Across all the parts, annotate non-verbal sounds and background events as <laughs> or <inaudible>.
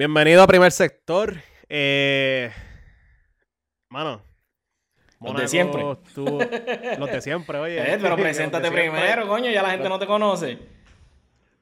Bienvenido a Primer Sector. Eh, mano. Los de siempre. los de siempre, oye. Eh, pero <laughs> preséntate primero, coño, ya la gente no te conoce.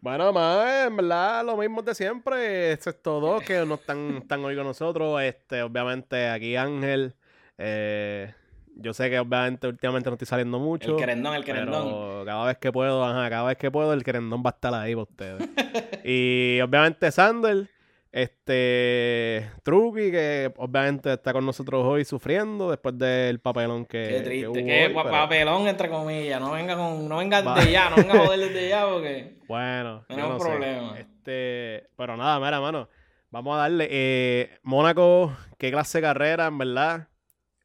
Bueno, más, en verdad, lo mismo de siempre, excepto dos que no están, están hoy con nosotros. Este, obviamente, aquí Ángel. eh, yo sé que obviamente últimamente no estoy saliendo mucho. El querendón, el querendón. Pero cada vez que puedo, ajá, cada vez que puedo, el querendón va a estar ahí para ustedes. <laughs> y obviamente Sander, este Truki, que obviamente está con nosotros hoy sufriendo después del papelón que, Qué que triste, hoy, pa- pero papelón entre comillas. No venga con, no venga Va. desde ya, no venga a <laughs> joder desde ya porque. Bueno, Tenemos no sé. problemas. Este, pero nada, mira, mano. Vamos a darle. Eh, Mónaco, qué clase de carrera, en verdad.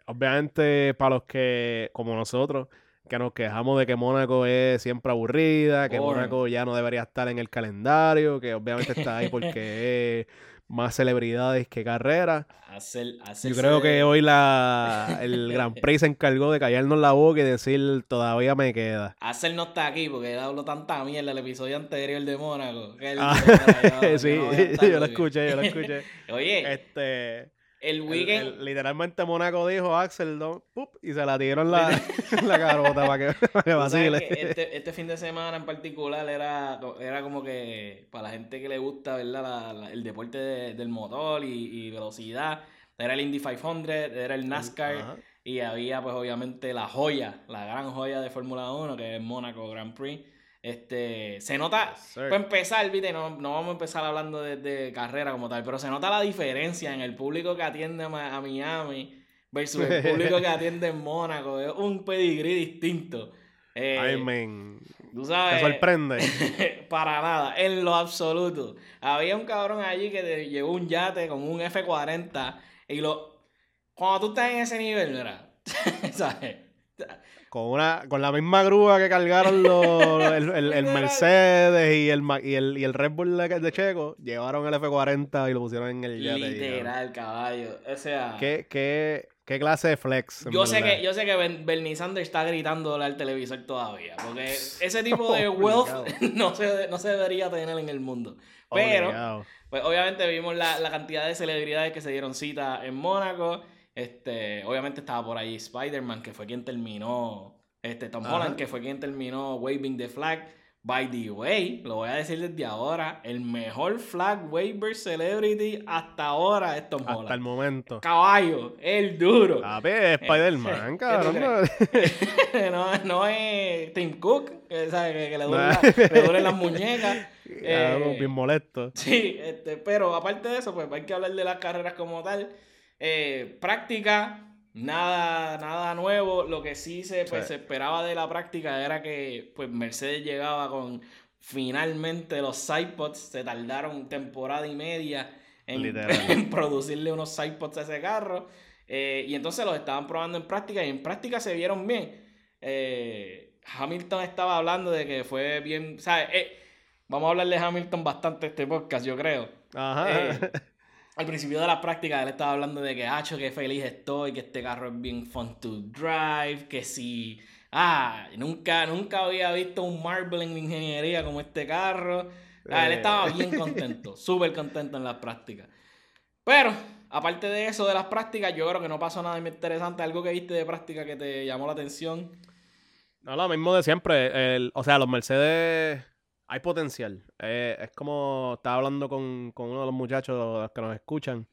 Obviamente, para los que, como nosotros, que nos quejamos de que Mónaco es siempre aburrida, que Boring. Mónaco ya no debería estar en el calendario, que obviamente está ahí porque es más celebridades que carrera. Hacer, Yo creo que hoy la, <laughs> el Gran Prix se encargó de callarnos la boca y decir todavía me queda. Hacer no está aquí porque él habló tanta mierda el episodio anterior de Mónaco. que él Ah, dijo, "Mira, <laughs> <laughs> yo- sí, yo no lo aquí". escuché, yo lo escuché. Oye, Este, el weekend. el- literalmente Mónaco dijo Axel, ¿no? Pup, y se la en la, <laughs> la carota para que, para que Tú sabes vacile. que este, este fin de semana en particular era, era como que para la gente que le gusta ¿verdad? La- la- el deporte de- del motor y, y velocidad, era el Indy 500, era el NASCAR Ajá. y había pues obviamente la joya, la gran joya de Fórmula 1 que es Mónaco Grand Prix. Este, se nota, Yes, para empezar, viste, no, no vamos a empezar hablando de, de carrera como tal, pero se nota la diferencia en el público que atiende a, Miami versus el <laughs> público que atiende en Mónaco. Es un pedigrí distinto. Eh, Ay, men. Tú ¿Te sabes. sorprende? <laughs> para nada, en lo absoluto. Había un cabrón allí que te llevó un yate con un F40 y lo. Cuando tú estás en ese nivel, mira. <laughs> ¿Sabes? Con, una, con la misma grúa que cargaron los, <laughs> el, el- el. Mercedes y el, y, el, y el Red Bull de, de Checo, llevaron el F40 y lo pusieron en el yate. y. Literal, caballo. O sea. ¿Qué, qué, qué clase de flex? Yo sé, verdad? que, yo sé que Ben- Bernie Sanders está gritándole al televisor todavía. Porque <laughs> ese tipo de wealth <laughs> no se, no se debería tener en el mundo. Pero. Obligado. Pues obviamente vimos la, la cantidad de celebridades que se dieron cita en Mónaco. Este, obviamente estaba por ahí Spider-Man, que fue quien terminó. Este, Tom Ajá. Holland, que fue quien terminó Waving the Flag. By the way, lo voy a decir desde ahora, el mejor flag waiver celebrity hasta ahora es Tom Hasta el Holland. momento. Caballo, el duro. Papi, es Spider-Man, <laughs> ¿Qué cabrón. <laughs> no- no, es Tim Cook, que, ¿sabe? que, que le, duelen la- le duelen las muñecas. Cabrón, <laughs> Eh, bien molesto. Sí, este, pero aparte de eso, pues hay que hablar de las carreras como tal. Eh, práctica, nada, nada nuevo. Lo que sí se, pues, Sí. se esperaba de la práctica era que pues, Mercedes llegaba con finalmente los sidepods. Se tardaron temporada y media en, <laughs> producirle unos sidepods a ese carro. Eh, y entonces los estaban probando en práctica y en práctica se vieron bien. Eh, Hamilton estaba hablando de que fue bien, ¿sabes? Eh, vamos a hablar de Hamilton bastante este podcast, yo creo. Ajá. <laughs> Eh, al principio de la práctica él estaba hablando de que, hacho, que feliz estoy, que este carro es bien fun to drive, que si, ah, nunca, nunca había visto un marble en ingeniería como este carro. Ah, él Eh. estaba bien contento, <laughs> súper contento en las prácticas. Pero, aparte de eso, de las prácticas, yo creo que no pasó nada interesante. Algo que viste de práctica que te llamó la atención. No, lo mismo de siempre. El- o sea, los Mercedes hay potencial. Eh, es como estaba hablando con, con uno de los muchachos que nos escuchan.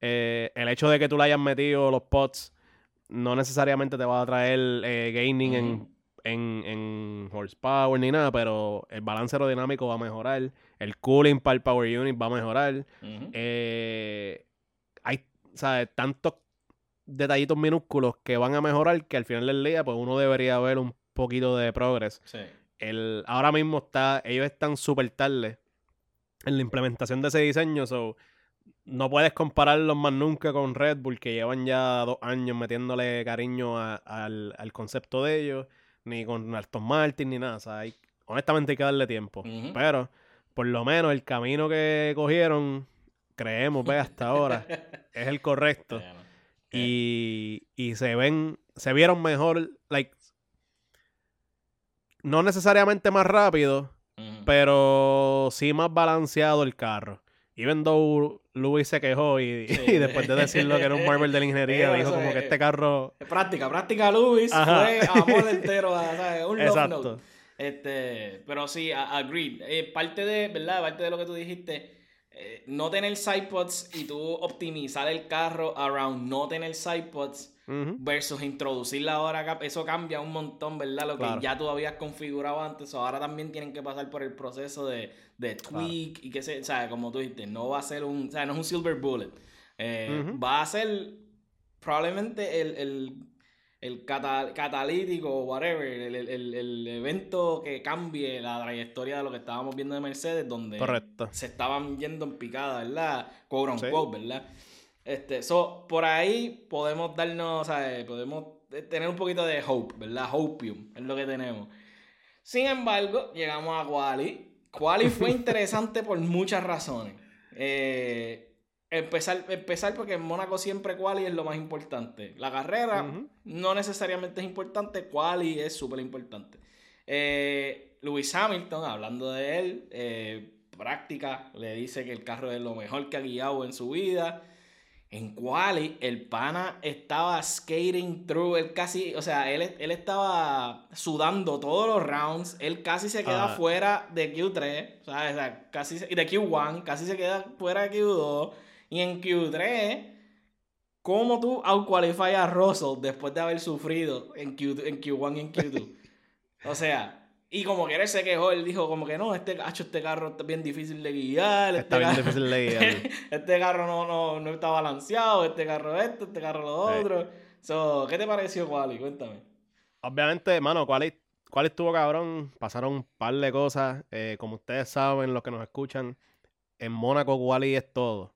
Eh, el hecho de que tú le hayas metido los pots no necesariamente te va a traer eh, gaining en, en, en horsepower ni nada, pero el balance aerodinámico va a mejorar. El cooling para el power unit va a mejorar. Ujú. Eh, hay, ¿sabes? Tantos detallitos minúsculos que van a mejorar que al final del día, pues uno debería ver un poquito de progress. Sí. El, ahora mismo está, ellos están súper tarde en la implementación de ese diseño, so no puedes compararlos más nunca con Red Bull, que llevan ya dos años metiéndole cariño a- al, al concepto de ellos, ni con Aston Martin, ni nada. O sea, hay- honestamente hay que darle tiempo. Pero, por lo menos, el camino que cogieron, creemos, ve, hasta ahora, <laughs> es el correcto. Y, y se ven, se vieron mejor, like, no necesariamente más rápido, pero sí más balanceado el carro. even though Louis se quejó y, <laughs> y después de decirlo que era un Marvel de la ingeniería, dijo como que este carro... Práctica, práctica Louis fue <laughs> amor entero, ¿sabes? Un Exacto. note. Este, pero sí, agreed. Eh, parte de, ¿verdad? Parte de lo que tú dijiste, eh, no tener sidepods y tú optimizar el carro around no tener sidepods versus introducirla ahora, eso cambia un montón, ¿verdad? Lo que ya tú habías configurado antes, ahora también tienen que pasar por el proceso de, de tweak y que se, o sea, como tú dijiste, no va a ser un, o sea, no es un silver bullet. Eh, va a ser probablemente el el catalítico o whatever, el, evento que cambie la trayectoria de lo que estábamos viendo de Mercedes, donde se estaban yendo en picada, ¿verdad? Quote un ¿verdad? Este, so, por ahí podemos darnos, sea, podemos tener un poquito de hope, ¿verdad? Hopium es lo que tenemos. Sin embargo, llegamos a Quali. Quali fue <laughs> interesante por muchas razones. Eh, Empezar, empezar porque en Mónaco siempre quali es lo más importante. La carrera no necesariamente es importante, quali es súper importante. Eh, Lewis Hamilton, hablando de él, eh, práctica, le dice que el carro es lo mejor que ha guiado en su vida. En quali, el pana estaba skating through, él casi, o sea, él, él estaba sudando todos los rounds, él casi se queda ah. fuera de Q3, o sea, casi, de Q1, casi se queda fuera de Q2 y en Q3, ¿cómo tú outqualifies a Russell después de haber sufrido en, Q, en Q1 y en Q2? o sea, y como que él se quejó, él dijo como que no, este, este carro está bien difícil de guiar. Está este bien difícil de guiar. <laughs> este carro no, no, no, está balanceado, este carro esto, este carro lo otro. So, ¿Qué te pareció, Quali? Cuéntame. Obviamente, mano, Quali, Quali estuvo cabrón. Pasaron un par de cosas. Eh, como ustedes saben, los que nos escuchan, en Mónaco Quali es todo.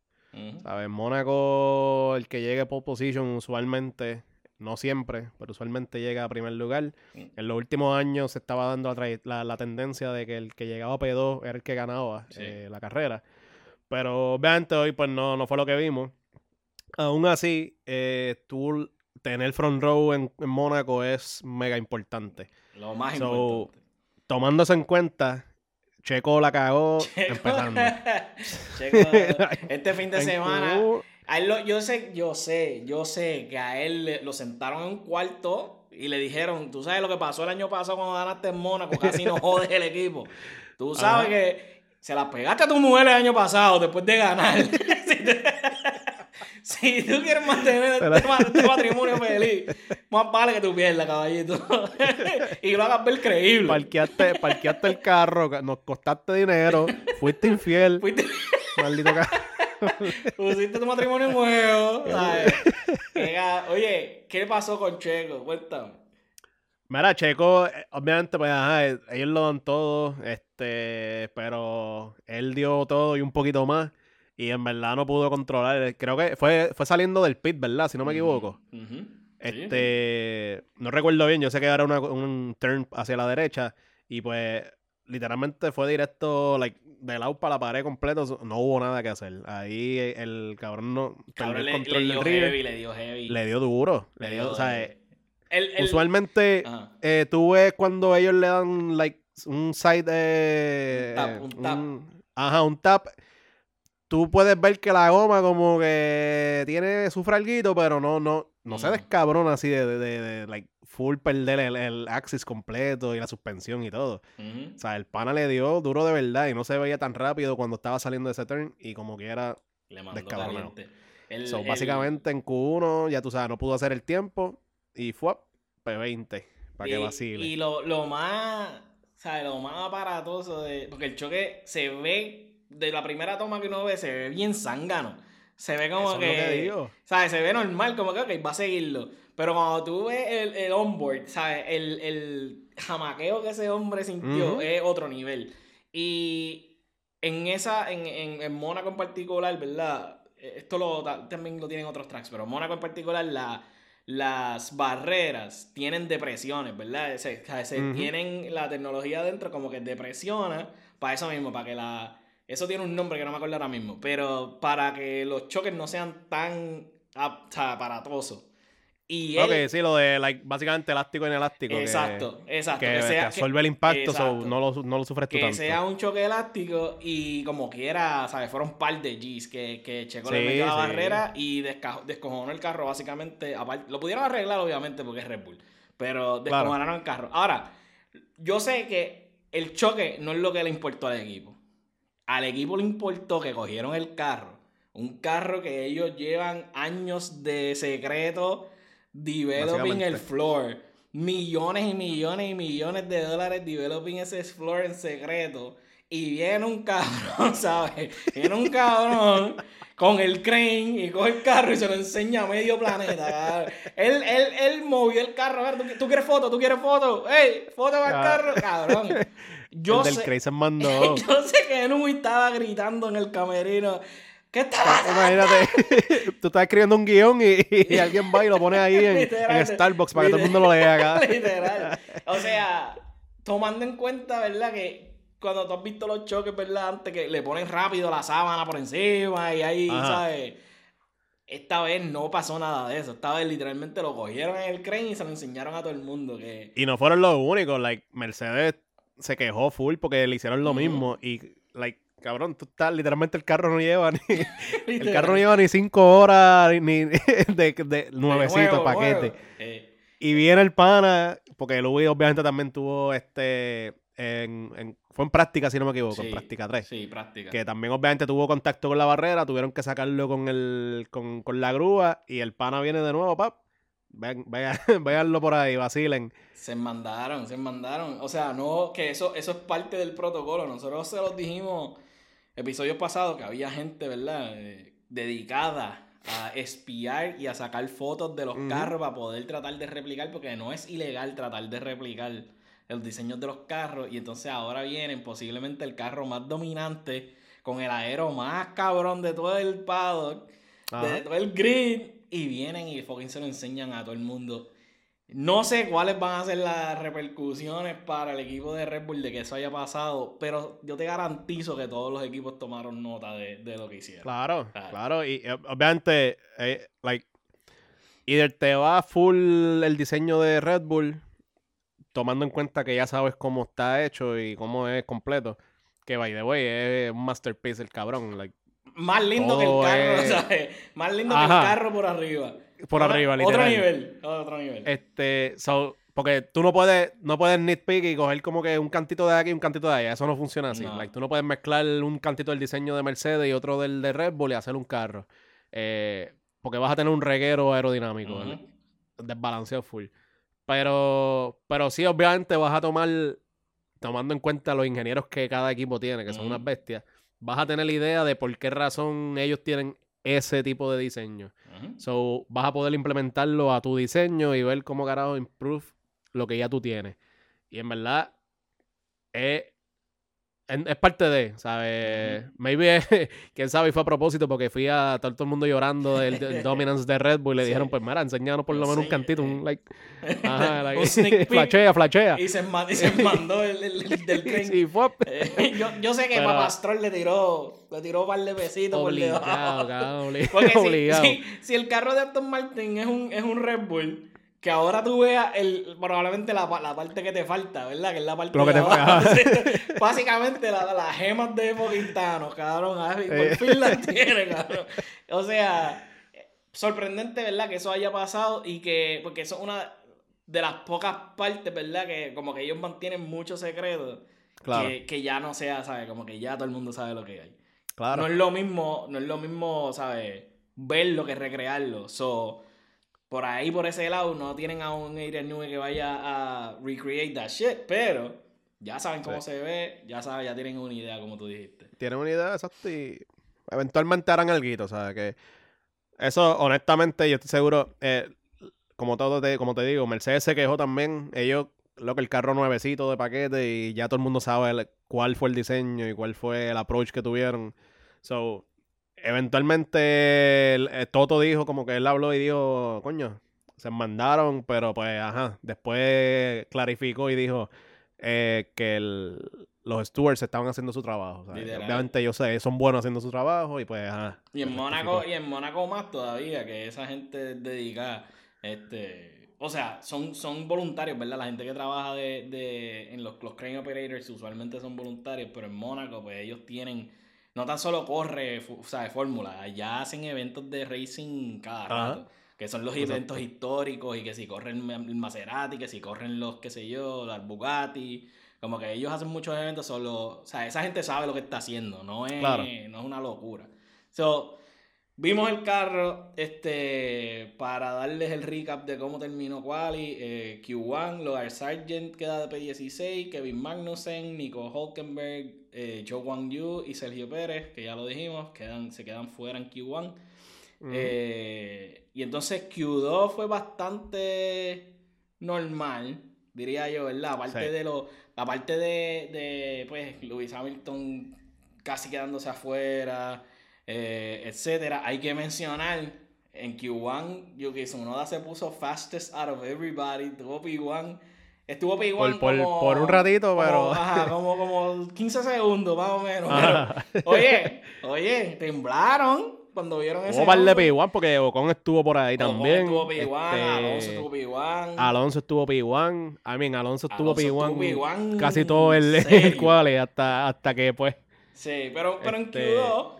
¿Sabes? Mónaco, el que llegue pole position usualmente, no siempre, pero usualmente llega a primer lugar. Mm. En los últimos años se estaba dando la, tendencia de que el que llegaba a P2 era el que ganaba eh, la carrera. Pero obviamente hoy pues no, no fue lo que vimos. Aún así, eh, tú tener front row en, Mónaco es mega importante. Lo más importante. Tomándose en cuenta, Checo la cagó empezando. <laughs> Checo, este fin de <laughs> semana. Yo sé, yo sé, yo sé que a él lo sentaron en un cuarto y le dijeron, tú sabes lo que pasó el año pasado cuando ganaste en Mónaco, casi no <laughs> jodes el equipo. Tú sabes que se la pegaste a tu mujer el año pasado después de ganar. <laughs> <laughs> Si tú quieres mantener este, este, matrimonio feliz, más vale que tú pierdas, caballito. y lo hagas ver creíble. Parqueaste, parqueaste el carro, nos costaste dinero, fuiste infiel. Fuiste... Maldito carro. <laughs> Pusiste tu matrimonio <laughs> en juego. Oye, ¿qué pasó con Checo? Cuéntame. Mira, Checo, eh, obviamente, pues, ajá, ellos lo dan todo, este, pero él dio todo y un poquito más. Y en verdad no pudo controlar. Creo que fue, fue saliendo del pit, ¿verdad? Si no me equivoco. Este. No recuerdo bien. Yo sé que era un turn hacia la derecha. Y pues. Literalmente fue directo, like, de lado para la pared completo. No hubo nada que hacer. Ahí el cabrón no. Cabrón le, control le dio heavy, le dio heavy. Le dio duro. Le, dio, o sea, usualmente eh, tú ves cuando ellos le dan, like, un side. Eh, un tap, un tap. ajá, un tap tú puedes ver que la goma como que tiene su fralguito, pero no, no, no se descabrona así de, de, like, full perder el, el, axis completo y la suspensión y todo. O sea, el pana le dio duro de verdad y no se veía tan rápido cuando estaba saliendo de ese turn y como que era descabronado. básicamente en Q1, ya tú sabes, no pudo hacer el tiempo y fue P20 para que vacile. Y lo, lo más, ¿sabes? Lo más aparatoso de. Porque el choque se ve de la primera toma que uno ve, se ve bien zángano. Se ve como que. ¿Sabes? Se ve normal, como que, ok, va a seguirlo. Pero cuando tú ves el, el onboard, ¿sabes? El, el jamaqueo que ese hombre sintió es otro nivel. Y en esa, en, en, en Mónaco en particular, ¿verdad? Esto lo, también lo tienen otros tracks, pero Mónaco en particular, la, las barreras tienen depresiones, ¿verdad? Se, Tienen la tecnología dentro como que depresiona para eso mismo, para que la eso tiene un nombre que no me acuerdo ahora mismo. Pero para que los choques no sean tan aparatosos. Y él, Ok, sí, lo de like, básicamente elástico inelástico. que- exacto, exacto. Que, que sea, absorbe el impacto, so exacto. no, lo, no lo sufres tú que tanto. sea un choque elástico y como quiera, ¿sabes? Fueron un par de Gs que, que Checo le Sí, metió a la sí. barrera y descojonó el carro básicamente. aparte- lo pudieron arreglar obviamente porque es Red Bull, pero descojonaron el carro. Ahora, yo sé que el choque no es lo que le importó al equipo. Al equipo le importó que cogieron el carro. Un carro que ellos llevan años de secreto developing el floor. Millones y millones y millones de dólares developing ese floor en secreto. Y viene un cabrón, <laughs> ¿sabes? Viene un cabrón con el crane y coge el carro y se lo enseña a medio planeta. Él, él, él movió el carro. ¿tú, quieres foto? ¿Tú quieres foto? ¡Ey! ¡Foto para el carro! Cabrón. Yo el del sé, mandó. <laughs> yo sé que Numi estaba gritando en el camerino. ¿Qué está pasando? Imagínate, <laughs> tú estás escribiendo un guion y, y alguien va y lo pone ahí en, Starbucks para que todo el mundo lo lea acá. <laughs> Literal. O sea, tomando en cuenta, ¿verdad? Que cuando tú has visto los choques, ¿verdad? Antes que le ponen rápido la sábana por encima y ahí, Ajá. ¿sabes? Esta vez no pasó nada de eso. Esta vez literalmente lo cogieron en el crane y se lo enseñaron a todo el mundo. Que... Y no fueron los únicos, like, Mercedes se quejó full porque le hicieron lo mismo. Y, like, cabrón, tú estás, literalmente el carro no lleva ni, <laughs> el carro no lleva ni cinco horas ni <laughs> de, de nuevecito el paquete. nuevo. Eh, Y viene el pana, porque Louis obviamente también tuvo este, en, en- fue en práctica si no me equivoco, sí, en práctica 3. Sí, práctica. Que también obviamente tuvo contacto con la barrera, tuvieron que sacarlo con el con, con la grúa y el pana viene de nuevo, pap. Vean, vean, <laughs> véanlo por ahí, vacilen. Se mandaron, se mandaron. O sea, no, que eso, eso es parte del protocolo. Nosotros se los dijimos episodios pasados que había gente, ¿verdad? Eh, dedicada a espiar y a sacar fotos de los carros para poder tratar de replicar, porque no es ilegal tratar de replicar los diseños de los carros. Y entonces ahora vienen posiblemente el carro más dominante, con el aero más cabrón de todo el paddock de todo el grid y vienen y fucking se lo enseñan a todo el mundo. No sé cuáles van a ser las repercusiones para el equipo de Red Bull de que eso haya pasado, pero yo te garantizo que todos los equipos tomaron nota de, de lo que hicieron. Claro, Claro. claro. Y eh, obviamente, eh, like, either te va full el diseño de Red Bull, tomando en cuenta que ya sabes cómo está hecho y cómo es completo. Que by the way, es un masterpiece el cabrón. Like, Más lindo que el Todo carro, <laughs> es- ¿sabes? Más lindo que el carro por arriba. por Otro- arriba, Otro literal. nivel, otro nivel. Este, so, porque tú no puedes, no puedes nitpick y coger como que un cantito de aquí y un cantito de allá. Eso no funciona así. No. Like, tú no puedes mezclar un cantito del diseño de Mercedes y otro del de Red Bull y hacer un carro. Eh, porque vas a tener un reguero aerodinámico. ¿verdad? desbalanceado full. Pero, pero sí, obviamente vas a tomar, tomando en cuenta los ingenieros que cada equipo tiene, que son unas bestias, vas a tener la idea de por qué razón ellos tienen ese tipo de diseño. So, vas a poder implementarlo a tu diseño y ver cómo carajo improve lo que ya tú tienes. Y en verdad, es, es, parte de, ¿sabes? Maybe, <laughs> quién sabe, y fue a propósito porque fui a todo, todo el mundo llorando del, del <laughs> dominance de Red Bull y le Sí. dijeron, pues mira, enséñanos por lo menos un cantito, un like, <laughs> ajá, like, Un sneak peek. flashea, flashea. Y se, y se mandó el, el- el del crane. Sí, fue Eh, yo, yo sé que Pero- Papastrol le tiró, le tiró un par de besitos por obligado, debajo. cabrón, obli- Porque si, obligado. si, si el carro de Aston Martin es un, es un Red Bull, que ahora tú veas el, probablemente la, la parte que te falta, ¿verdad? Que es la parte Lo que te falta. <laughs> <laughs> Básicamente la- las gemas de Quintano, cabrón. ay, por Eh. fin las tiene, cabrón. O sea, sorprendente, ¿verdad? Que eso haya pasado y que, porque eso es una de las pocas partes, ¿verdad? Que como que ellos mantienen mucho secreto. Claro, Que, que ya no sea, ¿sabes? Como que ya todo el mundo sabe lo que hay. claro. No es lo mismo, no es lo mismo, ¿sabes? Verlo que recrearlo. So, por ahí, por ese lado, no tienen a un Adrian Newey que vaya a recreate that shit, pero ya saben cómo Sí. se ve, ya saben, ya tienen una idea, como tú dijiste. tienen una idea exacta y eventualmente harán algo, ¿sabes? Que eso, honestamente, yo estoy seguro, eh, como todo te, como te digo, Mercedes se quejó también, ellos, lo que el carro nuevecito de paquete y ya todo el mundo sabe el- cuál fue el diseño y cuál fue el approach que tuvieron. So, eventualmente el- eh, Toto dijo como que él habló y dijo, coño, se mandaron, pero pues, ajá, después clarificó y dijo eh, que el- los stewards estaban haciendo su trabajo. ¿sabes? Obviamente yo sé, son buenos haciendo su trabajo y pues, ajá. Y en Mónaco, y en Mónaco más todavía, que esa gente dedicada. Este, o sea, son, son voluntarios, ¿verdad? La gente que trabaja de, de, en los, los crane operators usualmente son voluntarios, pero en Mónaco, pues ellos tienen, no tan solo corre, o sea, de fórmula, allá hacen eventos de racing cada rato. Que son los eventos históricos y que si corren el Maserati, que si corren los, qué sé yo, los Bugatti. Como que ellos hacen muchos eventos solo. O sea, esa gente sabe lo que está haciendo, no es, no es una locura. So, vimos el carro, este, para darles el recap de cómo terminó Quali. Eh, Q1, Loar Sargent queda de P16, Kevin Magnussen, Nico Hulkenberg, eh, Joe Wang Yu y Sergio Pérez, que ya lo dijimos, quedan, se quedan fuera en Q1. Eh, y entonces Q2 fue bastante normal, diría yo, ¿verdad? Aparte de lo, aparte de, de pues, Lewis Hamilton casi quedándose afuera, eh, etcétera. Hay que mencionar en Q1, Yuki Tsunoda se puso fastest out of everybody, tuvo P1. Estuvo P1 por, como, por, un ratito, pero... Ajá, como, como 15 segundos más o menos. <laughs> oye, oye, temblaron cuando vieron ese. Hubo par de P1 porque Ocon estuvo por ahí también. estuvo P1, este, Alonso estuvo P1. Alonso estuvo P1. I mean, Alonso estuvo P1. Casi todo el, <laughs> el cual hasta, hasta que pues. Sí, pero, pero en este Q2,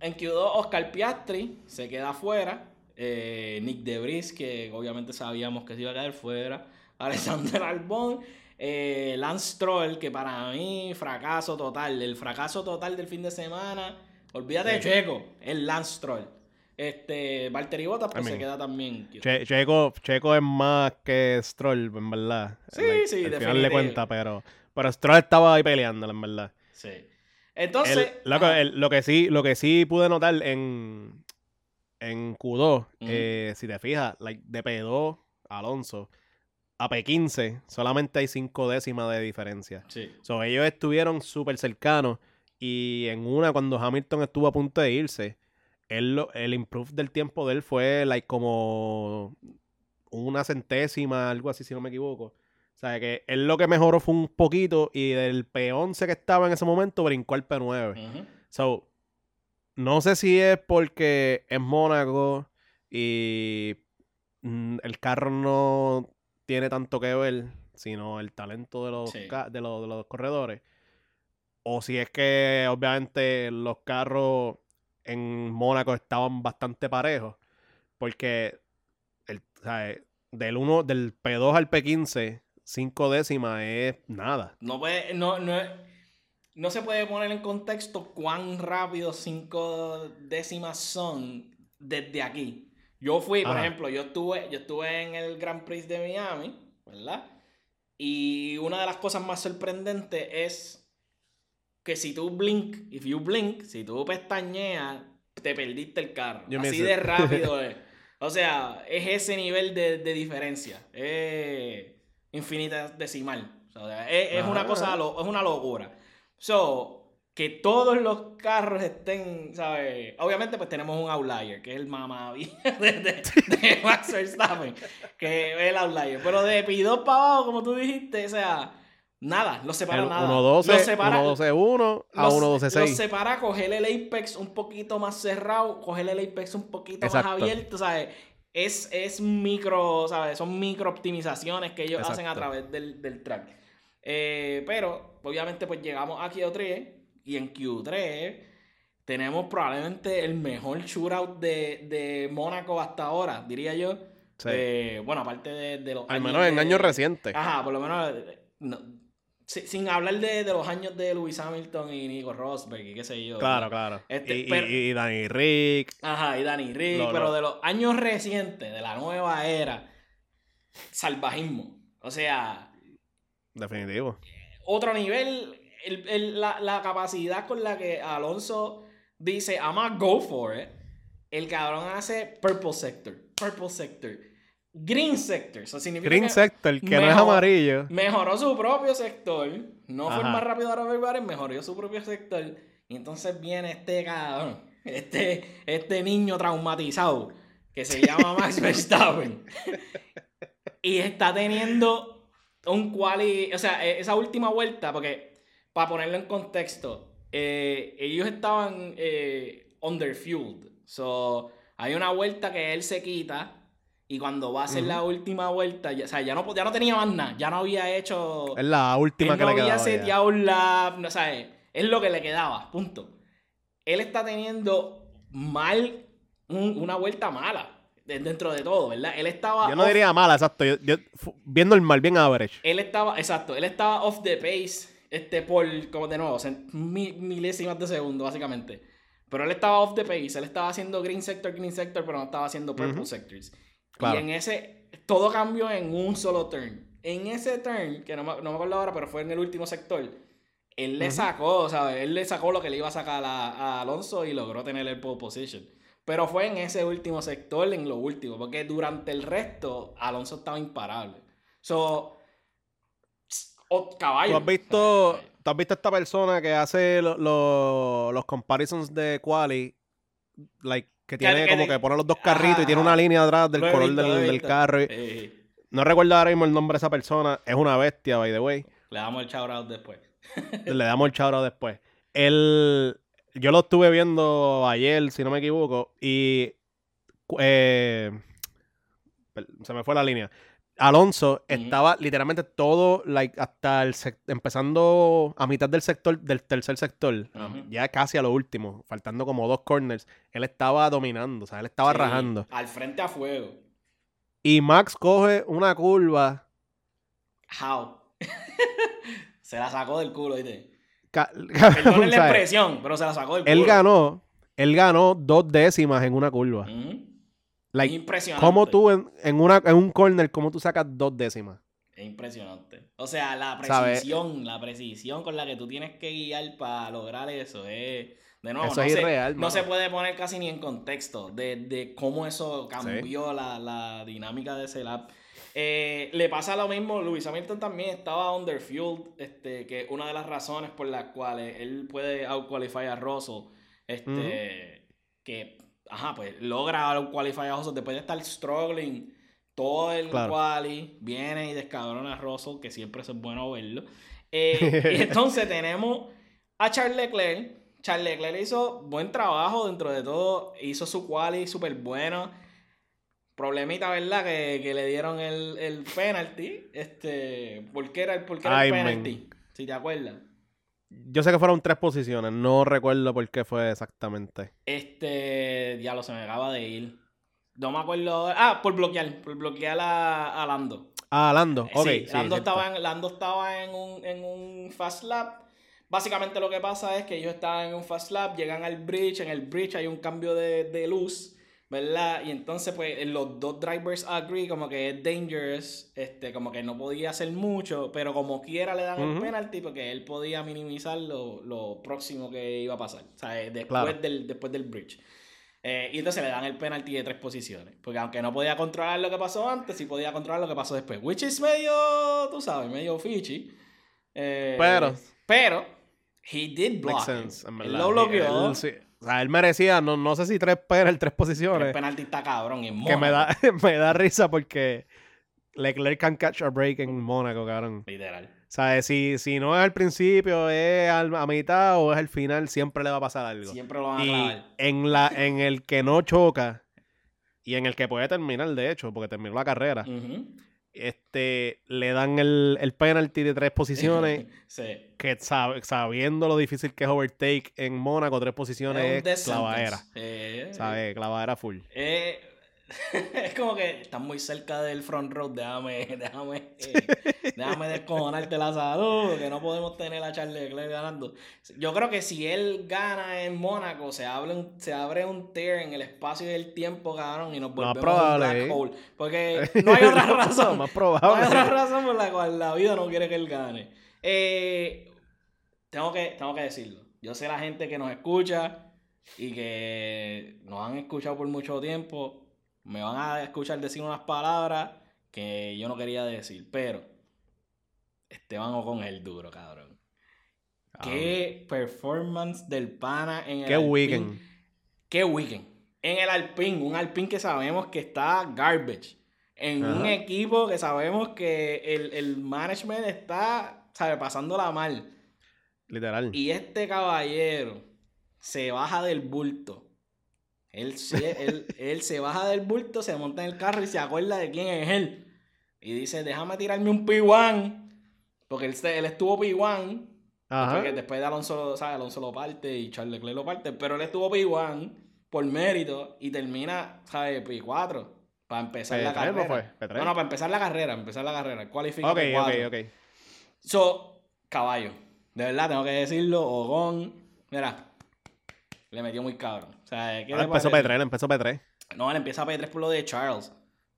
en Q2 Oscar Piastri se queda fuera. Eh, Nick Debris, que obviamente sabíamos que se iba a quedar fuera. Alexander <laughs> Albon. Eh, Lance Stroll, que para mí, fracaso total. El fracaso total del fin de semana Olvídate de Checo, el Lance Stroll. Este, Valtteri Bottas pues se queda también. Checo, Checo es más que Stroll, en verdad. Sí, sí, al final le cuenta, pero, pero Stroll estaba ahí peleándolo, en verdad. Sí. Entonces. lo, que sí, lo que sí pude notar en, en Q2, eh, si te fijas, de P2 Alonso a P15 solamente hay cinco décimas de diferencia. Sí. So, ellos estuvieron súper cercanos y en una, cuando Hamilton estuvo a punto de irse, él, el improve del tiempo de él fue like como una centésima, algo así, si no me equivoco. O sea, que él lo que mejoró fue un poquito y del P11 que estaba en ese momento brincó al P9. So, no sé si es porque es Mónaco y mm, el carro no tiene tanto que ver, sino el talento de los, de los corredores o si es que obviamente los carros en Mónaco estaban bastante parejos, porque el, del uno, del P2 al P15, cinco décimas es nada. No puede, no, no, no se puede poner en contexto cuán rápido cinco décimas son desde aquí. Yo fui, por ejemplo, yo estuve, yo estuve en el Grand Prix de Miami, ¿verdad? Y una de las cosas más sorprendentes es que si tú blink, if you blink, si tú pestañeas, te perdiste el carro. Así de rápido <laughs> es. O sea, es ese nivel de, diferencia. Es infinita decimal. O sea, es, una cosa, es una locura. So, que todos los carros estén, ¿sabes? Obviamente, pues tenemos un outlier, que es el mamá de, de, Max Verstappen, que es el outlier. Pero de P2 para abajo, como tú dijiste, o sea, Nada, los separa nada. 1-12, 1-12-1 a 1-12-6. Los separa coger el Apex un poquito más cerrado, coger el Apex un poquito más abierto, ¿sabes? Es, es micro, ¿sabes? Son micro optimizaciones que ellos hacen a través del, del track. Eh, pero, obviamente, llegamos a Q3 y en Q3 tenemos probablemente el mejor shootout de, de Mónaco hasta ahora, diría yo. Sí. Eh, bueno, aparte de, de los. Al menos en años recientes. Ajá, por lo menos. No, sin hablar de, los años de Lewis Hamilton y Nico Rosberg y qué sé yo. Claro, claro. Este, y, Danny Rick. Ajá, y Danny Rick. pero de los años recientes, de la nueva era, salvajismo. O sea. Definitivo. Otro nivel, la, capacidad con la que Alonso dice, I'm gonna go for it. El cabrón hace Purple Sector. Purple Sector Green Sector. Eso significa Green Sector, que no es amarillo. Mejoró su propio sector. No fue más rápido a Robert mejoró su propio sector. Y entonces viene este cabrón, este, este niño traumatizado, que se llama <laughs> Max Verstappen. y está teniendo un quali. O sea, e, esa última vuelta, porque para ponerlo en contexto, eh, ellos estaban eh, underfueled. So, hay una vuelta que él se quita Y cuando va a hacer la última vuelta, ya, o sea, ya no, ya no tenía más nada, ya no había hecho. Es la última él que no le quedaba. había ya. seteado un lap, no sabes. Es lo que le quedaba, punto. Él está teniendo mal, un- una vuelta mala de- dentro de todo, ¿verdad? Él estaba. Yo no off- diría mala, exacto. Yo, yo- fu- bien normal, bien average. Él estaba, exacto, él estaba off the pace, este, por, como de nuevo, milésimas de segundo, básicamente. Pero él estaba off the pace, él estaba haciendo green sector, green sector, pero no estaba haciendo purple Ujú. sectors. Claro. Y en ese, todo cambió en un solo turn. En ese turn, que no me, no me acuerdo ahora, pero fue en el último sector, él le Ujú. sacó, ¿sabes? Él le sacó lo que le iba a sacar a, a Alonso y logró tener el pole position. Pero fue en ese último sector, en lo último, porque durante el resto, Alonso estaba imparable. So, caballo. ¿Tú has visto, has visto esta persona que hace lo- lo- los comparisons de quali? Like, que tiene que como que pone los dos carritos y tiene ajá. una línea atrás del color visto, del, del carro. y- Eh, No recuerdo ahora mismo el nombre de esa persona. Es una bestia, by the way. le damos el shout out después. <laughs> Le damos el charo después. Él, yo lo estuve viendo ayer, si no me equivoco, y eh, se me fue la línea. Alonso estaba literalmente todo, like, hasta el empezando a mitad del sector, del tercer sector, ya casi a lo último, faltando como dos corners, él estaba dominando, o sea, él estaba Sí, rajando. Al frente a fuego. Y Max coge una curva. How? <laughs> se la sacó del culo, ¿viste? <laughs> <laughs> Perdonen la expresión, pero se la sacó del culo. él ganó, él ganó dos décimas en una curva. Like, impresionante. ¿Cómo tú en, en, una, en un corner, cómo tú sacas dos décimas? Es impresionante. O sea, la precisión, la precisión con la que tú tienes que guiar para lograr eso es... De nuevo, Eso no, es se, irreal, no se puede poner casi ni en contexto de, de cómo eso cambió la, la dinámica de ese lap. Eh, le pasa lo mismo, Lewis Hamilton también estaba underfueled, este, que una de las razones por las cuales él puede outqualify a Russell, este, que, ajá, pues logra outqualify a Russell después de estar struggling todo el Claro. quali, viene y descabrona a Russell, que siempre es bueno verlo. Eh, <laughs> y entonces tenemos a Charles Leclerc. Charles Leclerc hizo buen trabajo dentro de todo, hizo su quali súper bueno. Problemita, ¿verdad? Que, que le dieron el, el penalty. Este, ¿Por qué era, el- por qué era Ay, el penalty? Si te acuerdas. Yo sé que fueron tres posiciones, no recuerdo por qué fue exactamente. Este, diablo, se me acaba de ir. No me acuerdo. Ah, por bloquear, por bloquear a, a Lando. Ah, Lando, Eh, ok. sí, sí, Lando, estaba en, Lando estaba en un, en un fast lap. Básicamente lo que pasa es que ellos estaban en un fast lap, llegan al bridge, en el bridge hay un cambio de, de luz, ¿verdad? Y entonces pues los dos drivers agree como que es dangerous, este, como que no podía hacer mucho, pero como quiera le dan el Ujú. penalty porque él podía minimizar lo, lo próximo que iba a pasar, o sea, eh, después, Claro. del, después del bridge. Eh, y entonces le dan el penalty de tres posiciones. Porque aunque no podía controlar lo que pasó antes, sí podía controlar lo que pasó después. Which is medio, tú sabes, medio fishy. Eh, Pero- Pero, he did block. Makes sense, en Él lo bloqueó. Él, sí. O sea, él merecía, no, no sé si tres penal, tres El posiciones. penalti está cabrón. En Que me Mónaco, da, <laughs> me da risa porque Leclerc can catch a break en Mónaco, cabrón. Literal. O sea, si, si no es al principio, es al- a mitad o es al final, siempre le va a pasar algo. Siempre lo van a clavar. en, la, en el que no choca y en el que puede terminar, de hecho, porque terminó la carrera, Ujú. Este, le dan el, el penalty de tres posiciones, <laughs> sí. que sab- sabiendo lo difícil que es overtake en Mónaco, tres posiciones es, clavadera. Eh, ¿Sabes? Clavadera full. Eh, <laughs> es como que estás muy cerca del front row, déjame, <laughs> déjame, eh, déjame descojonarte la salud, que no podemos tener a Charles Leclerc ganando. Yo creo que si él gana en Mónaco, se abre un, se abre un tear en el espacio y el tiempo, cabrón, y nos volvemos un probable, black eh. hole. Porque <laughs> no hay otra razón. Más No hay probable. otra razón por la cual la vida no quiere que él gane. Eh, tengo, que, tengo que decirlo. Yo sé la gente que nos escucha y que nos han escuchado por mucho tiempo. Me van a escuchar decir unas palabras que yo no quería decir. Pero Esteban Ocon es el duro, cabrón. Qué performance del pana en el Ah. Qué Alpine. weekend. Qué weekend. En el Alpine, un Alpine que sabemos que está garbage. En un equipo que sabemos que el, el management está, ¿sabe? Pasándola mal. Literal. Y este caballero se baja del bulto. Él, se- él, él se baja del bulto, se monta en el carro y se acuerda de quién es él. Y dice, déjame tirarme un P1. Porque él, él estuvo P1. Ajá. Porque después de Alonso, ¿sabes? Alonso lo parte y Charles Leclerc lo parte. Pero él estuvo P1 por mérito y termina, ¿sabes? P4. Para empezar la P3 no carrera. fue, P3. No, no, para empezar la carrera. Empezar la carrera. Cualifica Ok, P4. ok, ok. So, caballo. De verdad, tengo que decirlo. Ogón. Mira. Le metió muy cabrón. Sea, ¿qué Ahora te empezó parece? P3, él empezó P3. No, él empieza P3 por lo de Charles.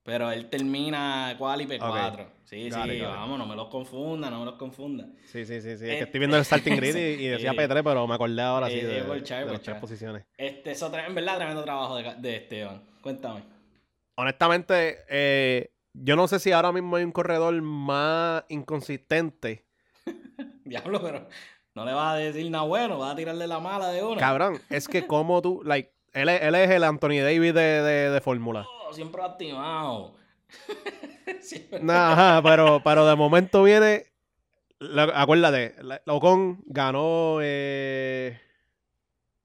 Pero él termina quali P4. Ok. Sí, Got sí, it, vamos, no me los confunda, no me los confunda. Sí, sí, sí, sí. Es que estoy viendo el starting grid <laughs> y, y decía eh, P3, pero me acordé ahora sí eh, de, por Char, de por las tres posiciones. Este, eso en verdad, tremendo trabajo de, de Esteban. Cuéntame. Honestamente, eh, yo no sé si ahora mismo hay un corredor más inconsistente. <laughs> Diablo, pero no le vas a decir nada bueno, vas a tirarle la mala de una. Cabrón, es que como tú, like, él es, él es el Anthony Davis de, de, de Fórmula. Oh, siempre lastimado. <laughs> Siempre- Nah, ajá, pero, pero de momento viene. acuérdate, la- Ocon ganó. eh,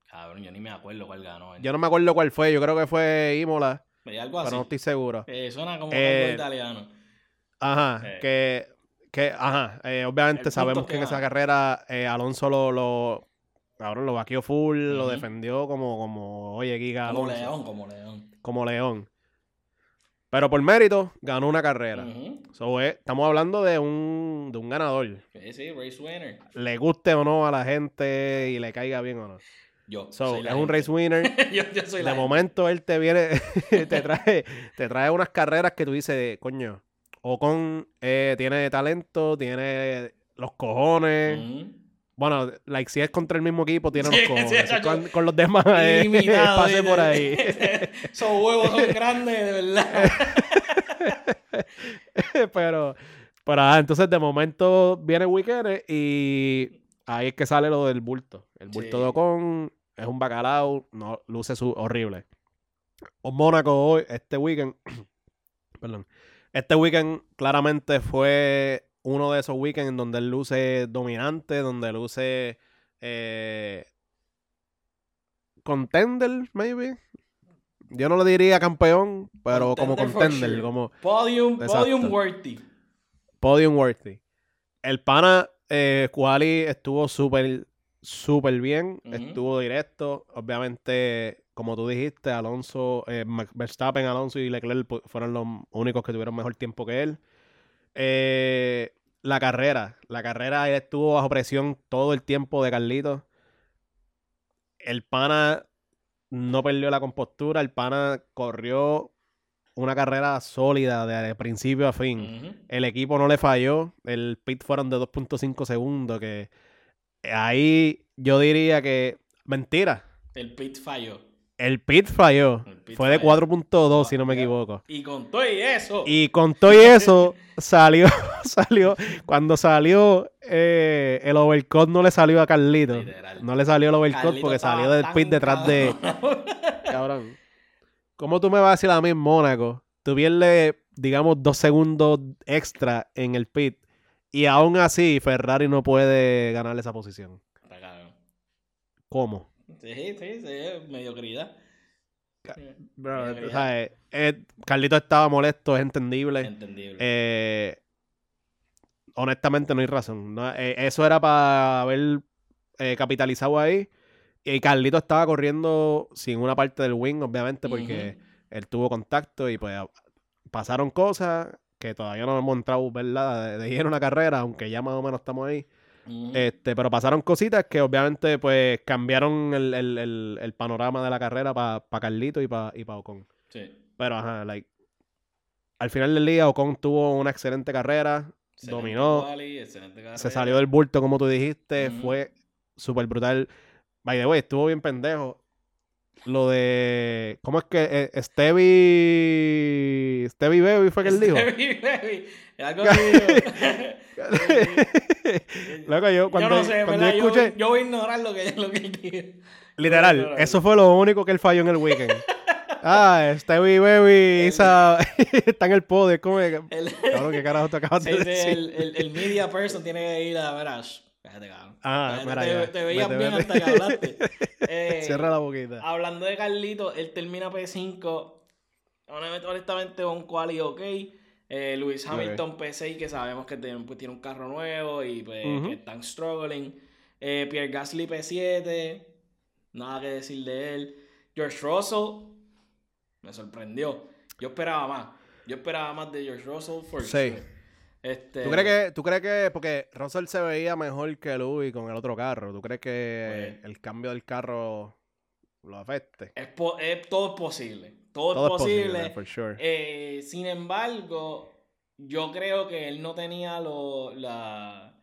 Cabrón, yo ni me acuerdo cuál ganó. yo no me acuerdo cuál fue, yo creo que fue Imola, Veía algo así. pero no estoy seguro. Eh, suena como Eh, algo italiano. Ajá, Eh. que, que, ajá, eh, obviamente sabemos que en esa carrera eh, Alonso lo, lo, cabrón, lo vaqueó full, lo defendió como, como, oye, Giga Como Alonso, león, como león. como león. Pero por mérito, ganó una carrera. So, eh, estamos hablando de un, de un ganador. Sí, sí, race winner. Le guste o no a la gente y le caiga bien o no. Yo. So, soy es un gente. race winner. <laughs> yo, yo soy la de gente. momento él te viene, <laughs> te trae, te trae unas carreras que tú dices, coño, Ocon eh, tiene talento, tiene los cojones. Ujú. Bueno, like, si es contra el mismo equipo, tiene <laughs> Sí, los cojones. sí, Si chacho. con, con los demás, eh, <laughs> pase por ahí. <laughs> Esos huevos son grandes, de verdad. pero, pero ah, entonces de momento viene Weekend y ahí es que sale lo del bulto. El bulto Sí. de Ocon es un bacalao, no, luce su, horrible. O Mónaco hoy, este weekend, <clears throat> perdón, este weekend claramente fue uno de esos weekends en donde él luce dominante, donde luce eh, contender, maybe. Yo no lo diría campeón, pero como Contender for contender, sure. como Podium, Exacto. podium worthy. podium worthy. El pana eh, Quali estuvo súper, súper bien. Estuvo directo. Obviamente, como tú dijiste, Alonso, eh, Verstappen, Alonso y Leclerc fueron los únicos que tuvieron mejor tiempo que él. Eh, la carrera. La carrera él estuvo bajo presión todo el tiempo de Carlitos. El pana no perdió la compostura. El pana corrió una carrera sólida de principio a fin. El equipo no le falló. El pit fueron de 2.5 segundos. Que ahí yo diría que. Mentira. El pit falló. El pit falló. El pit Fue de falló. 4.2, si no me equivoco. Y con todo y eso. Y con todo y eso, salió, <laughs> salió. Cuando salió eh, el overcut, no le salió a Carlito. Literal. No le salió el overcut Carlito porque salió del pit detrás de. <laughs> cabrón. ¿Cómo tú me vas a decir a mí en Mónaco? Tú pierdes, digamos, dos segundos extra en el pit. Y aún así, Ferrari no puede ganar esa posición. ¿Cómo? Sí, sí, sí, mediocridad. Bro, Mediocridad. o sea, eh, eh, Carlito estaba molesto, es entendible. Entendible. Eh, honestamente, no hay razón. No, eh, eso era para haber eh, capitalizado ahí. Y Carlito estaba corriendo sin una parte del wing, obviamente, porque él tuvo contacto y pues a- pasaron cosas que todavía no hemos entrado, ¿verdad? De, de lleno una carrera, aunque ya más o menos estamos ahí. Este, pero pasaron cositas que obviamente pues cambiaron el, el- el- el panorama de la carrera para Carlito y para y pa Ocon. Sí. Pero ajá, like, al final del día Ocon tuvo una excelente carrera, Excelente dominó, quali, excelente carrera. se salió del bulto como tú dijiste, fue súper brutal. By the way, estuvo bien pendejo. Lo de. ¿Cómo es que eh, Stevie. Stevie Baby fue que él dijo? Stevie Baby. Algo. <laughs> <laughs> Loco, yo cuando, no sé, cuando yo Yo, escuché. yo voy a ignorar lo que, <laughs> lo que él dijo. Literal, eso fue lo único que él falló en el weekend. ah, Stevie Baby esa- está en el poder. ¿Cómo es? El, Cabrón, ¿qué carajo te acabas sí, de decir? el, el, el media person tiene que ir a ver Cállate, cabrón. Ah, mira te, te veías bien vete. hasta que hablaste. Eh, Cierra la boquita. Hablando de Carlito, él termina P5. Honestamente, honestamente un quali ok. Eh, Luis Ok. Hamilton P6, que sabemos que tiene, pues, tiene un carro nuevo y pues, que están struggling. Eh, Pierre Gasly P7. Nada que decir de él. George Russell me sorprendió. Yo esperaba más. Yo esperaba más de George Russell. For Sí. sure. Este, ¿Tú crees que, tú crees que, porque Russell se veía mejor que Louis con el otro carro, ¿tú crees que Pues- el cambio del carro lo afecte? es po- es- todo es posible. Todo, Todo es posible. for sure. Eh, sin embargo, yo creo que él no tenía lo- la-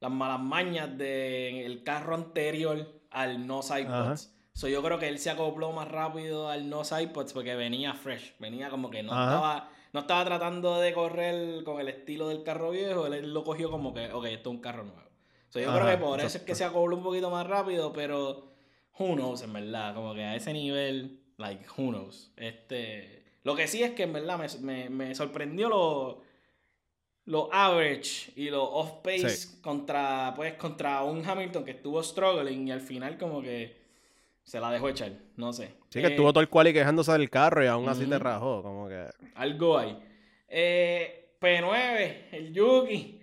las malas mañas del carro anterior al no sidepods. So, yo creo que él se acopló más rápido al no sidepods porque venía fresh. Venía como que no estaba, no estaba tratando de correr con el estilo del carro viejo. Él, lo cogió como que, ok, esto es un carro nuevo. So, yo creo que por eso es que se acopló un poquito más rápido, pero who knows, en verdad. Como que a ese nivel, like, who knows. Este, lo que sí es que en verdad me, me, me sorprendió lo, lo average y lo off-pace Sí. contra, pues, contra un Hamilton que estuvo struggling y al final como que se la dejó echar. No sé. Sí, que Eh, estuvo todo el quali quejándose del carro y aún así te Ujú. rajó, como que... algo hay. Eh, P9, el Yuki.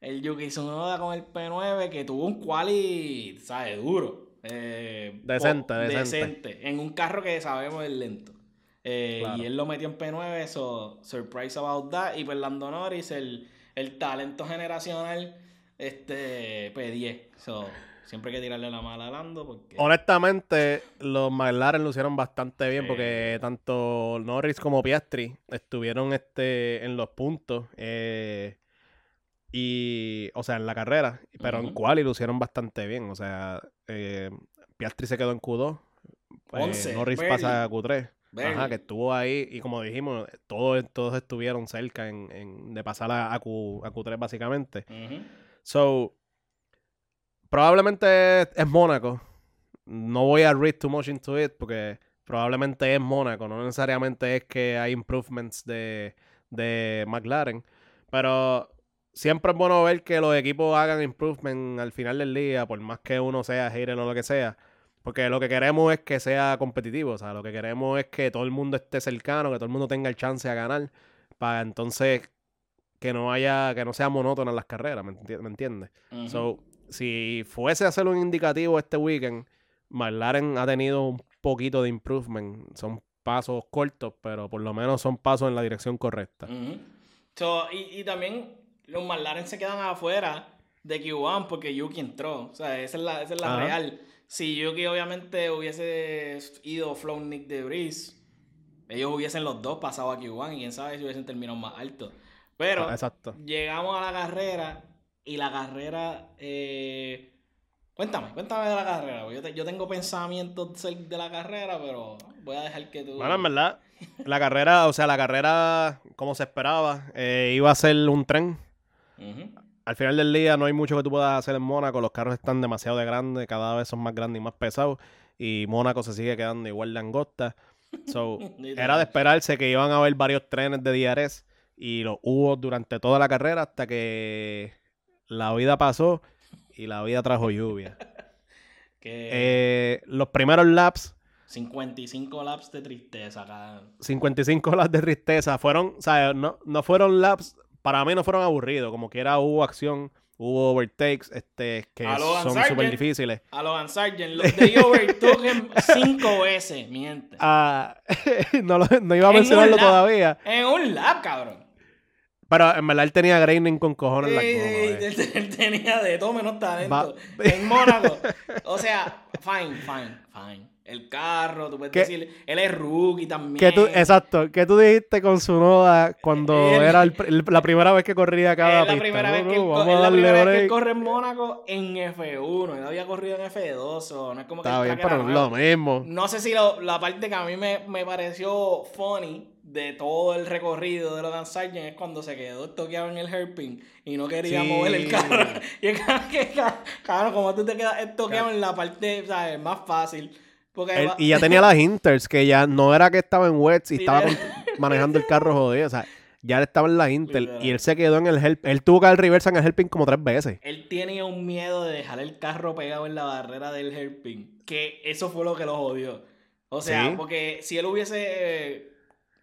El Yuki Tsunoda con el P9 que tuvo un quali, ¿sabes? Duro. Eh, Decente, decente. En un carro que sabemos es lento. Eh, Claro. Y él lo metió en P9, so surprise about that. Y pues Lando Norris, el, el talento generacional, este P10. So, siempre hay que tirarle la mala a Lando porque... Honestamente, los McLaren lucieron bastante bien porque tanto Norris como Piastri estuvieron este, en los puntos. eh, y, o sea, en la carrera. Pero en quali lucieron bastante bien. O sea, eh, Piastri se quedó en Q2. eh, 11, Norris pasa a Q3. Ajá, que estuvo ahí. Y como dijimos, todos, todos estuvieron cerca en, en- de pasar a, a Q, a Q3 básicamente. So, probablemente es, es Mónaco. No voy a read too much into it porque probablemente es Mónaco. No necesariamente es que hay improvements de, de McLaren. Pero siempre es bueno ver que los equipos hagan improvement al final del día, por más que uno sea hater o lo que sea. Porque lo que queremos es que sea competitivo. O sea, lo que queremos es que todo el mundo esté cercano, que todo el mundo tenga el chance a ganar. Para entonces que no haya, que no sea monótona las carreras, ¿me, enti- me entiendes? So, si fuese a hacer un indicativo este weekend, McLaren ha tenido un poquito de improvement. Son pasos cortos, pero por lo menos son pasos en la dirección correcta. So, y, y también los McLaren se quedan afuera de Q1 porque Yuki entró. O sea, esa es la, esa es la real. Si Yuki obviamente hubiese ido flown Nick de Breeze, ellos hubiesen los dos pasado a Q1 y quién sabe si hubiesen terminado más alto. Pero Ah, Exacto. llegamos a la carrera y la carrera... eh, Cuéntame, cuéntame de la carrera. Yo, te- yo tengo pensamientos de de la carrera, pero voy a dejar que tú... Bueno, en verdad, la carrera, o sea, la carrera, como se esperaba, eh, iba a ser un tren. Al final del día no hay mucho que tú puedas hacer en Mónaco. Los carros están demasiado de grandes, cada vez son más grandes y más pesados. Y Mónaco se sigue quedando igual de angosta. So, <laughs> era de esperarse que iban a haber varios trenes de DRS y los hubo durante toda la carrera hasta que la vida pasó y la vida trajo lluvia. <laughs> Que... Eh, los primeros laps, 55 laps de tristeza acá. 55 laps de tristeza, fueron, o sea, no, no fueron laps, para mí no fueron aburridos, como quiera hubo acción, hubo overtakes, este, que son súper difíciles. A Logan Sargent, lo- they overtook 5 veces, mi gente. Ah, <laughs> no, lo- no iba a En mencionarlo todavía, En un lap, cabrón. pero en verdad él tenía graining con cojones en la ey, eh. él, él tenía de todo menos talento. Va- En Mónaco. <laughs> O sea, fine, fine, fine. El carro, tú puedes ¿Qué- decir, él es rookie también. ¿Qué tú, exacto, ¿qué tú dijiste con su noda cuando Él- era el la primera vez que corría cada es la pista? primera vez que él, vamos es la primera vez que él corre en Mónaco en F1. Él había corrido en F2, o no es como que Está bien, pero no es lo mismo. No sé si lo- la parte que a mí me, me pareció funny de todo el recorrido de Logan Sargent es cuando se quedó toqueado en el hairpin y no quería Sí. mover el carro. <laughs> Y es que, cabrón, como tú te quedas toqueado en la parte ¿sabes? más fácil. Él- y ya tenía las inters, que ya no era que estaba en wets y Sí, estaba con- <laughs> manejando el carro jodido. O sea, ya él estaba en la Literal. y él se quedó en el help. Él tuvo que dar reversa en el helping como tres veces. Él tenía un miedo de dejar el carro pegado en la barrera del hairpin. Que eso fue lo que lo jodió. O sea, Sí. porque si él hubiese eh,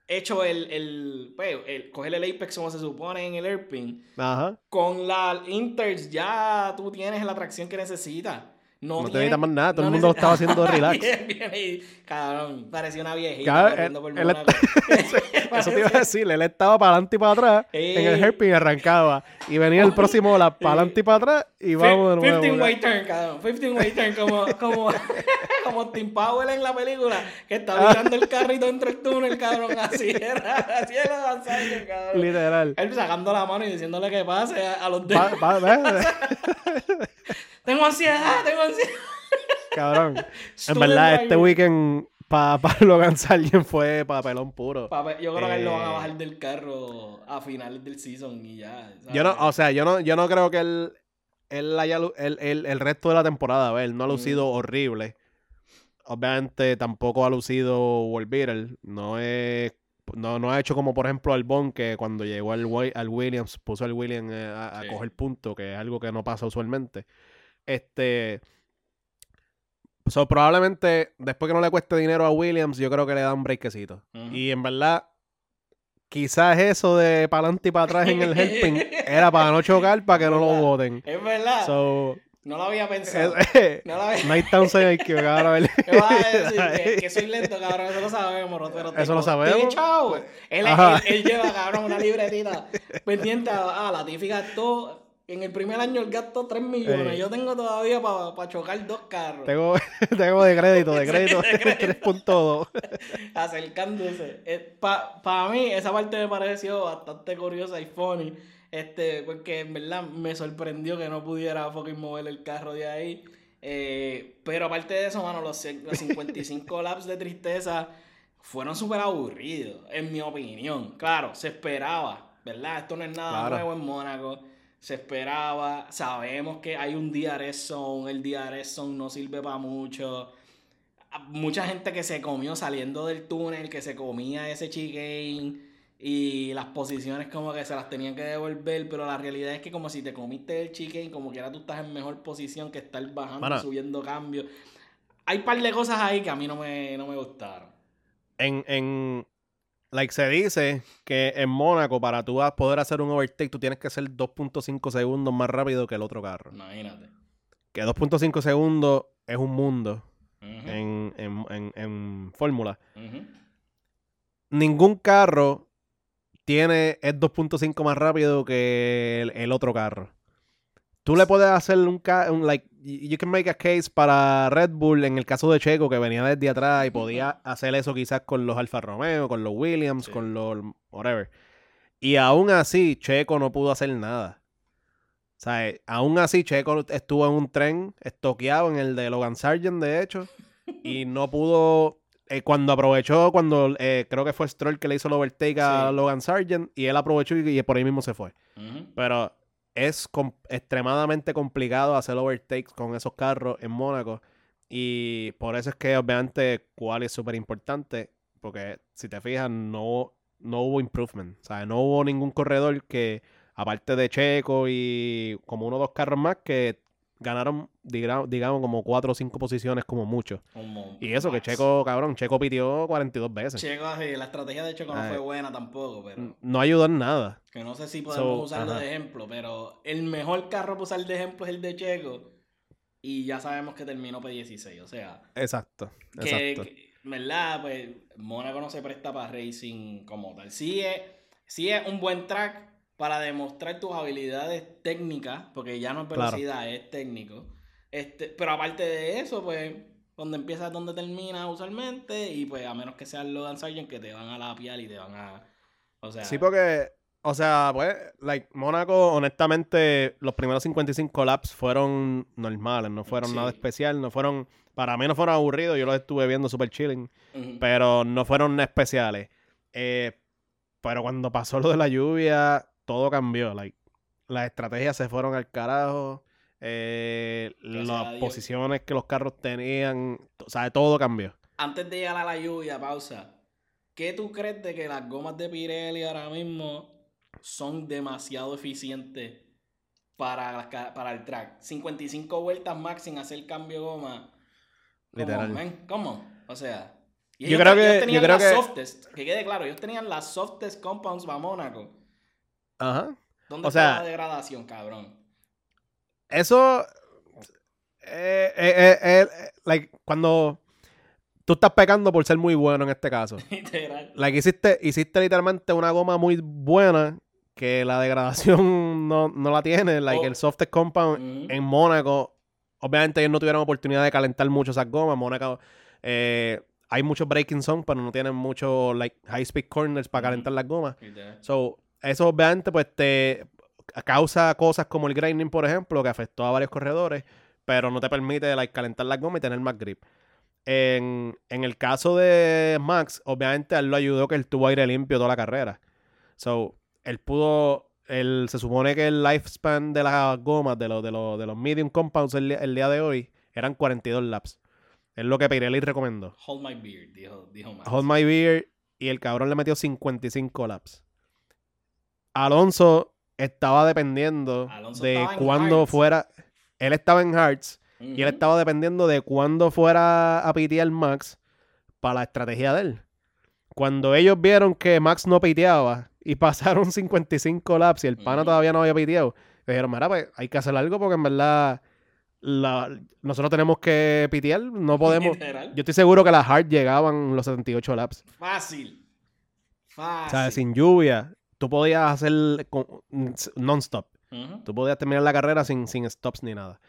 hecho el, el, pues, el- coger el apex como se supone en el Ajá. con la inters ya tú tienes la tracción que necesitas. No, No te necesitas más nada, todo el no mundo lo estaba haciendo <laughs> relax. Bien, bien, y, cabrón, parecía una viejita él- por él Mónaco. <laughs> Eso te iba a decir, él estaba para adelante y para atrás en el hairpin arrancaba. Y venía el próximo lap para adelante y para atrás y vamos de nuevo. 15 ¿verdad? way turn, cabrón. 15 way turn, como, como, <laughs> como Tim Powell en la película, que está mirando el carrito dentro del túnel, cabrón. Así era, así era Dan Sargent, cabrón. Literal. Él sacando la mano y diciéndole que pase a, a los demás. Tengo ansiedad, tengo ansiedad. Cabrón. <laughs> En verdad, este weekend para <laughs> pa Logan Sargent fue papelón puro. Yo creo que él lo van a Eh. bajar del carro a finales del season y ya. ¿sabes? Yo no, o sea, yo no, yo no creo que él, él haya lu- el, el, el resto de la temporada, a ver, no ha Mm. lucido horrible. Obviamente tampoco ha lucido World Beater. No es no, no ha hecho como por ejemplo Albon que cuando llegó al, al Williams puso al Williams eh, a, a Sí. coger punto, que es algo que no pasa usualmente. Este so, probablemente después que no le cueste dinero a Williams, yo creo que le da un breakcito. Y en verdad, quizás eso de para adelante y para atrás en el helping <laughs> era para no chocar, para que no lo voten. Es verdad. So, no lo había pensado. eh, no lo había hay que cabrón, a <laughs> vas a decir <laughs> que, que soy lento, cabrón. Eso lo sabemos, te Eso lo sabemos. he echado. él, ajá. él- él lleva, cabrón, una libretita pendiente a, ah, la Tiffy gastó. En el primer año él gastó 3 millones. Ey. Yo tengo todavía para chocar dos carros. Tengo, <laughs> tengo de crédito, de Sí, crédito de <laughs> crédito. 3.2. <laughs> acercándose. Para mí, esa parte me pareció bastante curiosa y funny. Este, porque en verdad me sorprendió que no pudiera fucking mover el carro de ahí. Eh, pero aparte de eso, mano, los, los 55 laps de tristeza fueron súper aburridos, en mi opinión. Claro, se esperaba, ¿verdad? Esto no es nada Claro. nuevo en Mónaco. Se esperaba, sabemos que hay un DRS zone, el DRS zone no sirve para mucho mucha gente que se comió saliendo del túnel, que se comía ese chicane y las posiciones como que se las tenían que devolver, pero la realidad es que como si te comiste el chicane, como quiera tú estás en mejor posición que estar bajando Mano. subiendo cambios. Hay un par de cosas ahí que a mí no me, no me gustaron. En, en, like se dice que en Mónaco, para tú poder hacer un overtake, tú tienes que ser 2.5 segundos más rápido que el otro carro. Imagínate. Que 2.5 segundos es un mundo en, en, en, en fórmula. Ningún carro tiene es 2.5 más rápido que el, el otro carro. Tú le puedes hacer un, un like you can make a case para Red Bull en el caso de Checo que venía desde atrás y podía hacer eso quizás con los Alfa Romeo, con los Williams, Sí. con los whatever. Y aún así Checo no pudo hacer nada. O sea, eh, aún así Checo estuvo en un tren estoqueado en el de Logan Sargent de hecho y <laughs> no pudo eh, cuando aprovechó, cuando eh, creo que fue Stroll que le hizo el overtake a Sí. Logan Sargent y él aprovechó y, y por ahí mismo se fue. Pero es extremadamente complicado hacer overtakes con esos carros en Mónaco. Y por eso es que obviamente Quali es súper importante. Porque si te fijas, no, no hubo improvement. O sea, no hubo ningún corredor que, aparte de Checo y como uno o dos carros más, que ganaron, digamos, como cuatro o cinco posiciones como mucho. Y eso, que. Checo, cabrón, Checo pitió 42 veces. Checo, así, la estrategia de Checo no Ay. fue buena tampoco, pero... No ayudó en nada. Que no sé si podemos So, usarlo ajá. de ejemplo, pero el mejor carro para usar de ejemplo es el de Checo. Y ya sabemos que terminó P16. O sea, Exacto. que, Exacto. que, ¿verdad? Pues Mónaco no se presta para racing como tal. Sí es, sí es un buen track para demostrar tus habilidades técnicas, porque ya no es Claro. velocidad, es técnico. Este, pero aparte de eso, pues, donde empieza es donde termina usualmente. Y pues, a menos que sea Logan Sargent, que te van a la piel y te van a. O sea, Sí, porque, o sea, pues, like, Mónaco, honestamente, los primeros 55 laps fueron normales, no fueron Sí. nada especial, no fueron, para mí no fueron aburridos, yo los estuve viendo super chilling, pero no fueron especiales. Eh, pero cuando pasó lo de la lluvia, todo cambió, like, las estrategias se fueron al carajo, eh, las posiciones que los carros tenían, o sea, todo cambió. antes de llegar a la lluvia, pausa. ¿qué tú crees de que las gomas de Pirelli ahora mismo son demasiado eficientes para, para el track? 55 vueltas max sin hacer cambio de goma. ¿Cómo, Literal. ¿Cómo? O sea... Yo ellos creo te- ellos que- tenían yo creo las que- softest, que quede claro, ellos tenían las softest compounds para Mónaco. Ajá. ¿Dónde O está sea- la degradación, cabrón? Eso. eh, eh, eh, eh, like, cuando tú estás pecando por ser muy bueno en este caso. <laughs> Literal. Like, hiciste, hiciste literalmente una goma muy buena que la degradación <laughs> no, no la tiene. Like, Oh. el softest compound Ujú. en Mónaco. Obviamente ellos no tuvieron oportunidad de calentar mucho esas gomas. Mónaco. eh, hay muchos breaking zone, pero no tienen mucho like high speed corners para calentar las gomas. So, eso obviamente pues te causa cosas como el grinding, por ejemplo, que afectó a varios corredores, pero no te permite like, calentar la goma y tener más grip. En, en el caso de Max, obviamente a él lo ayudó que él tuvo aire limpio toda la carrera. So, él pudo, él, se supone que el lifespan de las gomas, de, los de, los de los medium compounds el, el día de hoy, eran 42 laps. Es lo que Pirelli recomendó. Hold my beer, dijo, dijo Max. Hold My Beer y el cabrón le metió 55 laps. Alonso estaba dependiendo Alonso de cuándo fuera. Él estaba en Hearts y él estaba dependiendo de cuándo fuera a pitear Max para la estrategia de él. Cuando ellos vieron que Max no piteaba y <laughs> pasaron 55 laps y el pana todavía no había piteado, dijeron, mira, pues hay que hacer algo porque en verdad la- nosotros tenemos que pitear, no <laughs> podemos... Literal. Yo estoy seguro que las hard llegaban los 78 laps. Fácil. Fácil. O sea, sin lluvia, tú podías hacer con- non-stop. Tú podías terminar la carrera sin, sin stops ni nada.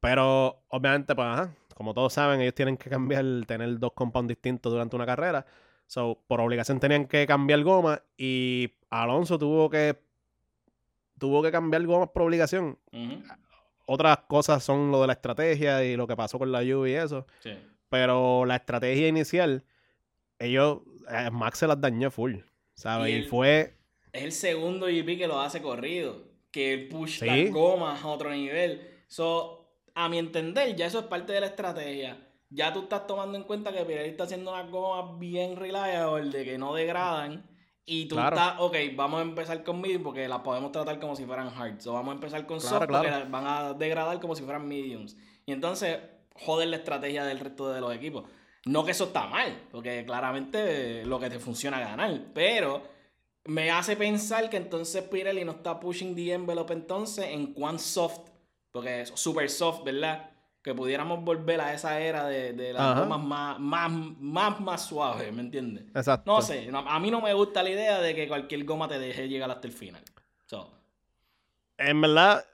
Pero, obviamente, pues, ajá, como todos saben, ellos tienen que cambiar, tener dos compounds distintos durante una carrera. So, por obligación tenían que cambiar goma y Alonso tuvo que tuvo que cambiar gomas por obligación. Otras cosas son lo de la estrategia y lo que pasó con la lluvia y eso. Sí. Pero la estrategia inicial, ellos, eh, Max se las dañó full, ¿sabes? Y fue, Es el segundo GP que lo hace corrido. Que él push Sí. las gomas a otro nivel. So, a mi entender, ya eso es parte de la estrategia. Ya tú estás tomando en cuenta que Pirelli está haciendo unas gomas bien reliable, de que no degradan. Y tú Claro. estás, ok, vamos a empezar con medium porque las podemos tratar como si fueran hard. So, vamos a empezar con Claro, soft porque las van a degradar como si fueran mediums. Y entonces, joder la estrategia del resto de los equipos. No que eso está mal, porque claramente lo que te funciona es ganar. Pero me hace pensar que entonces Pirelli no está pushing the envelope entonces en cuán soft, porque es super soft, ¿verdad? Que pudiéramos volver a esa era de, de las Ajá. gomas más, más, más, más suaves, ¿me entiendes? exacto. No sé, a mí no me gusta la idea de que cualquier goma te deje llegar hasta el final. So, En verdad,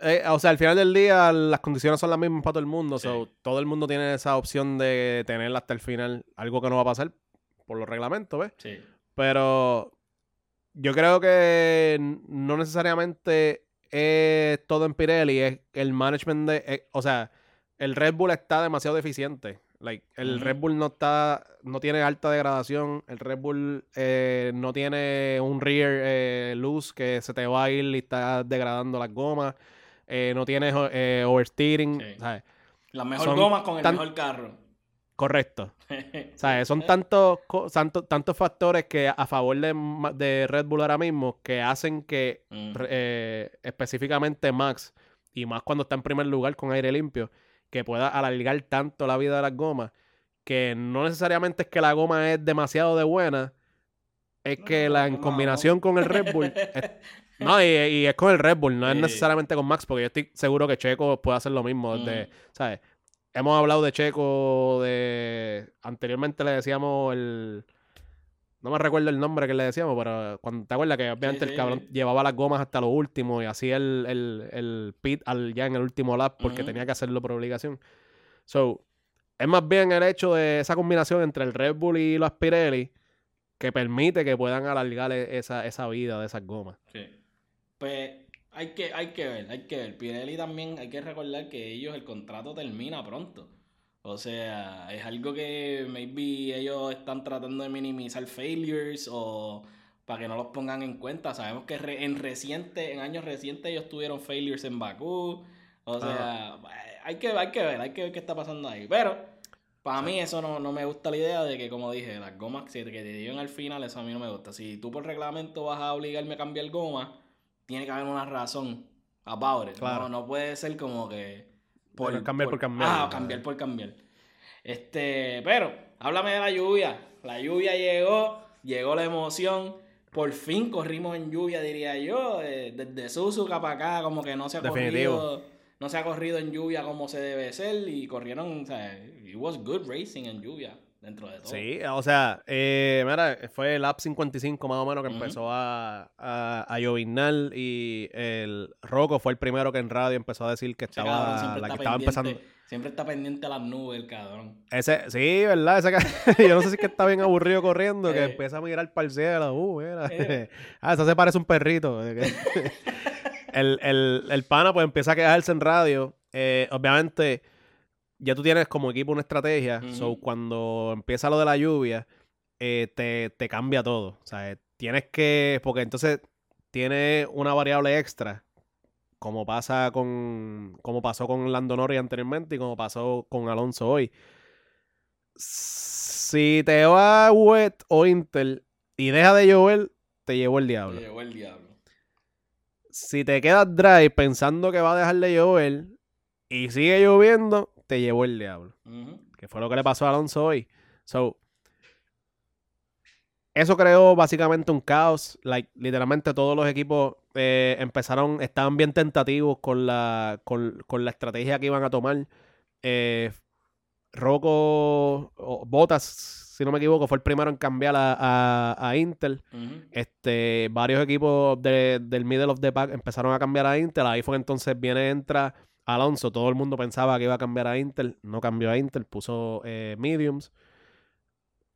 eh, o sea, al final del día las condiciones son las mismas para todo el mundo. Sí. so, todo el mundo tiene esa opción de tenerla hasta el final. Algo que no va a pasar por los reglamentos, ¿ves? sí. Pero yo creo que no necesariamente es todo en Pirelli, es el management de, eh, o sea, el Red Bull está demasiado deficiente. Like, el. Red Bull no está, no tiene alta degradación, el Red Bull eh, no tiene un rear eh, loose que se te va a ir y está degradando las gomas, eh, no tiene eh, oversteering, Sí. ¿sabes? Las mejores Son gomas con el tan- mejor carro. Correcto. <laughs> ¿Sabes? Son tantos, tanto- tantos factores que a favor de, de Red Bull ahora mismo que hacen que Mm. eh, específicamente Max, y más cuando está en primer lugar con aire limpio, que pueda alargar tanto la vida de las gomas, que no necesariamente es que la goma es demasiado de buena, es que No, la en no, combinación no. con el Red Bull... <laughs> es- no, y, y es con el Red Bull, no es necesariamente con Max, porque yo estoy seguro que Checo puede hacer lo mismo. desde, Mm. ¿sabes? Hemos hablado de Checo de... Anteriormente le decíamos el... No me recuerdo el nombre que le decíamos, pero cuando te acuerdas que obviamente sí, el cabrón llevaba las gomas hasta lo último y hacía el, el, el pit al, ya en el último lap porque tenía que hacerlo por obligación. So, es más bien el hecho de esa combinación entre el Red Bull y los Pirelli que permite que puedan alargar e- esa, esa vida de esas gomas. Sí. Pues hay que, hay que ver, hay que ver. Pirelli también hay que recordar que ellos el contrato termina pronto. O sea, es algo que maybe ellos están tratando de minimizar failures o para que no los pongan en cuenta. Sabemos que re- en reciente, en años recientes ellos tuvieron failures en Bakú. O sea, hay que, hay que ver, hay que ver qué está pasando ahí. Pero Para mí eso no, no, me gusta la idea de que, como dije, las gomas que te dieron al final, eso a mí no me gusta. Si tú por reglamento vas a obligarme a cambiar goma, tiene que haber una razón about it. Claro. No, puede ser como que... Por, cambiar por, cambiar. Ah, cambiar por cambiar. Este, pero, háblame de la lluvia. La lluvia llegó, llegó la emoción. Por fin corrimos en lluvia, diría yo. Eh, desde Suzuka para acá, como que no se ha corrido. No se ha corrido en lluvia como se debe ser. Y corrieron, o sea, it was good racing en lluvia dentro de todo. Sí, o sea, eh, mira, fue el Lap 55 más o menos que empezó a, a, a llovinar y el Rocco fue el primero que en radio empezó a decir que estaba, la que estaba empezando. Siempre está pendiente a las nubes, el cabrón. Ese, sí, ¿verdad? Ese, <laughs> yo no sé si es que está bien aburrido corriendo, que eh. empieza a mirar para el cielo. Uh, mira. Eh. <laughs> ah, eso se parece a un perrito. <laughs> el, el, el pana pues empieza a quejarse en radio. Eh, obviamente ya tú tienes como equipo una estrategia. So, cuando empieza lo de la lluvia, eh, te, cambia todo. O sea, tienes que. Porque entonces tiene una variable extra. Como pasa con. Como pasó con Lando Norris anteriormente y como pasó con Alonso hoy. Si te va wet o Intel y deja de llover, te llevó el diablo. Te llevó el diablo. Si te quedas dry pensando que va a dejar de llover y sigue lloviendo, te llevó el diablo. Que fue lo que le pasó a Alonso hoy. So, eso creó básicamente un caos. Like, literalmente todos los equipos eh, empezaron, estaban bien tentativos con la, con, la estrategia que iban a tomar. Eh, Rocco, Botas, si no me equivoco, fue el primero en cambiar a, a, Intel. este, varios equipos del middle of the pack empezaron a cambiar a Intel. Ahí fue entonces viene, entra Alonso, todo el mundo pensaba que iba a cambiar a Intel, no cambió a Intel, puso eh, mediums.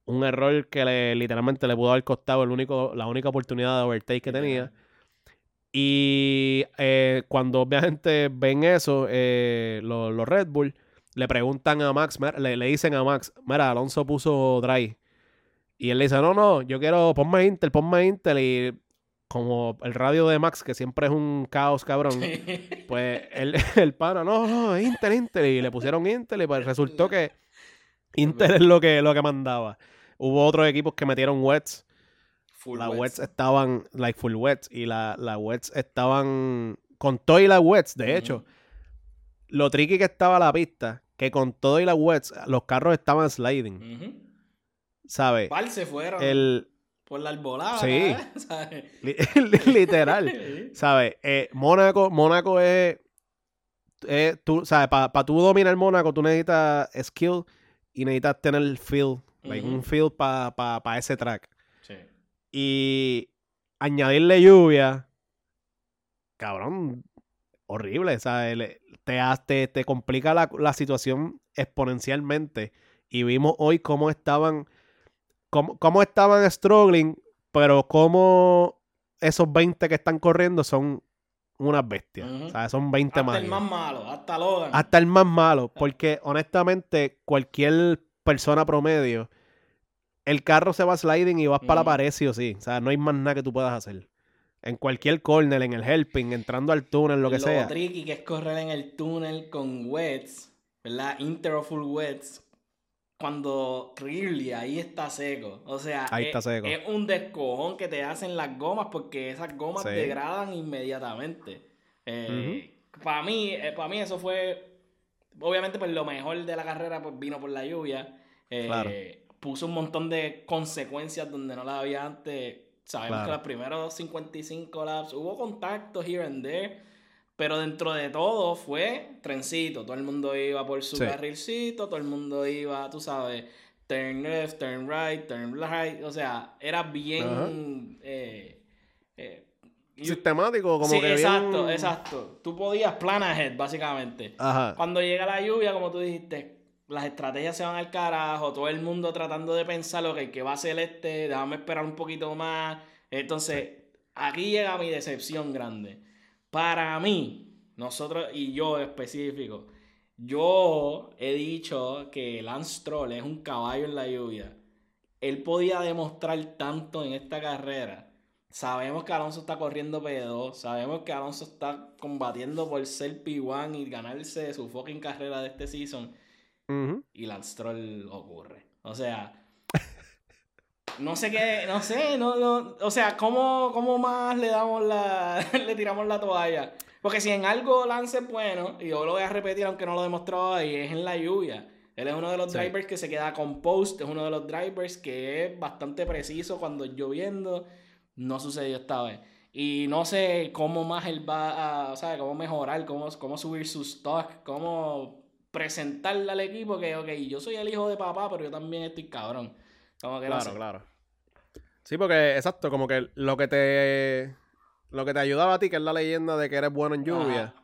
Un error que le, literalmente le pudo haber costado el único, la única oportunidad de overtake que tenía. Y eh, cuando obviamente ven eso, eh, los, Red Bull le preguntan a Max, le, le, dicen a Max, mira, Alonso puso dry. Y él le dice, no, no, yo quiero, ponme Intel, ponme Intel. Y como el radio de Max, que siempre es un caos cabrón, pues el, <laughs> el pana, no, no, Intel, Intel, y le pusieron Intel y pues resultó que Intel es lo que, lo que mandaba. Hubo otros equipos que metieron wets. Full las wets. estaban, like full wets, y las la wets estaban con todo y las wets, de hecho. Lo tricky que estaba la pista, que con todo y las wets, los carros estaban sliding. ¿Sabes? se fueron? El, por la arbolada. Sí. <laughs> Literal. <laughs> ¿Sabes? Eh, Mónaco, Mónaco es. tú, ¿sabes? Para tú dominar Mónaco, tú necesitas skill y necesitas tener feel. Un feel para ese track. Sí. Y añadirle lluvia. Cabrón. Horrible. ¿sabes? Te, te, complica la, la situación exponencialmente. Y vimos hoy cómo estaban cómo, estaban struggling, pero cómo esos 20 que están corriendo son unas bestias. O sea, son 20 más. Hasta el más malo, hasta Logan. Hasta el más malo, porque honestamente cualquier persona promedio, el carro se va sliding y vas para la pared sí o sí. O sea, no hay más nada que tú puedas hacer. En cualquier corner, en el helping, entrando al túnel, lo que sea. Lo tricky que es correr en el túnel con wets, ¿verdad? Interfull wets, cuando really ahí está seco. O sea, es, un descojón que te hacen las gomas porque esas gomas degradan inmediatamente. Eh, para mí, eh, para mí eso fue, obviamente pues lo mejor de la carrera pues vino por la lluvia. Eh, puso un montón de consecuencias donde no las había antes. Sabemos que los primeros 55 laps hubo contactos here and there. Pero dentro de todo fue trencito. Todo el mundo iba por su carrilcito, todo el mundo iba, tú sabes, turn left, turn right, turn right. O sea, era bien. Eh, eh, Sistemático, como sí, que. Exacto, exacto. Tú podías plan ahead, básicamente. Cuando llega la lluvia, como tú dijiste, las estrategias se van al carajo, todo el mundo tratando de pensar lo que, que va a ser este, déjame esperar un poquito más. Entonces, aquí llega mi decepción grande. Para mí, nosotros y yo específico, yo he dicho que Lance Stroll es un caballo en la lluvia. Él podía demostrar tanto en esta carrera. Sabemos que Alonso está corriendo P2, sabemos que Alonso está combatiendo por ser P1 y ganarse su fucking carrera de este season. Y Lance Stroll ocurre. O sea, no sé qué, no sé, no, no, o sea, ¿cómo, cómo más le damos la, <laughs> le tiramos la toalla? Porque si en algo Lance es bueno, y yo lo voy a repetir aunque no lo he demostrado ahí, es en la lluvia. Él es uno de los Sí. drivers que se queda composed, es uno de los drivers que es bastante preciso cuando es lloviendo. No sucedió esta vez. Y no sé cómo más él va a, o sea, cómo mejorar, cómo, cómo subir su stock, cómo presentarle al equipo que, ok, yo soy el hijo de papá, pero yo también estoy cabrón. Como que no Claro, sé. claro. Sí, porque, exacto, como que lo que te. Lo que te ayudaba a ti, que es la leyenda de que eres bueno en lluvia, Ajá.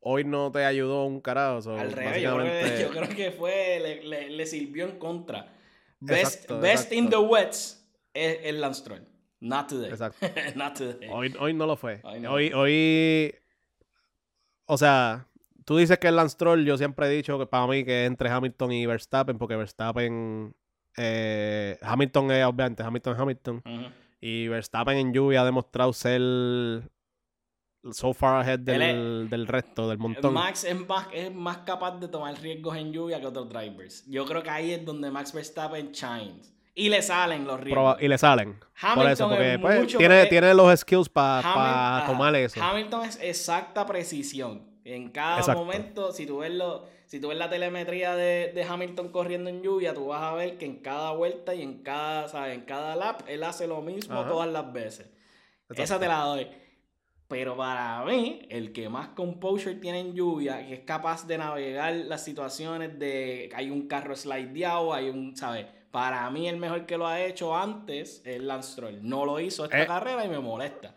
hoy no te ayudó un carajo. so, Al revés, yo creo, que, básicamente- yo creo que fue, le, le- le sirvió en contra. Best, Exacto, best in the wets es el Lance Stroll. Not today. Exacto. <laughs> Not today. Hoy, hoy no lo fue. Hoy no. Hoy, hoy. O sea, tú dices que el Lance Stroll, yo siempre he dicho que para mí que entre Hamilton y Verstappen, porque Verstappen. Eh, Hamilton es obviamente Hamilton es Hamilton. Y Verstappen en lluvia ha demostrado ser so far ahead del, Él del resto, del montón. Max es más, es más capaz de tomar riesgos en lluvia que otros drivers. Yo creo que ahí es donde Max Verstappen shines. Y le salen los riesgos. Proba- y le salen. Por Hamilton eso, porque es pues, mucho tiene, tiene los skills para ajá. tomar eso. Hamilton es exacta precisión. En cada Exacto. momento, si tú ves lo, si tú ves la telemetría de, de Hamilton corriendo en lluvia, tú vas a ver que en cada vuelta y en cada, ¿sabes? En cada lap, él hace lo mismo Ajá. todas las veces. Exacto. Esa te la doy. Pero para mí, el que más composure tiene en lluvia, que es capaz de navegar las situaciones de hay un carro slideado, hay un, ¿sabes? Para mí el mejor que lo ha hecho antes es Lance Stroll. No lo hizo esta Eh. carrera y me molesta.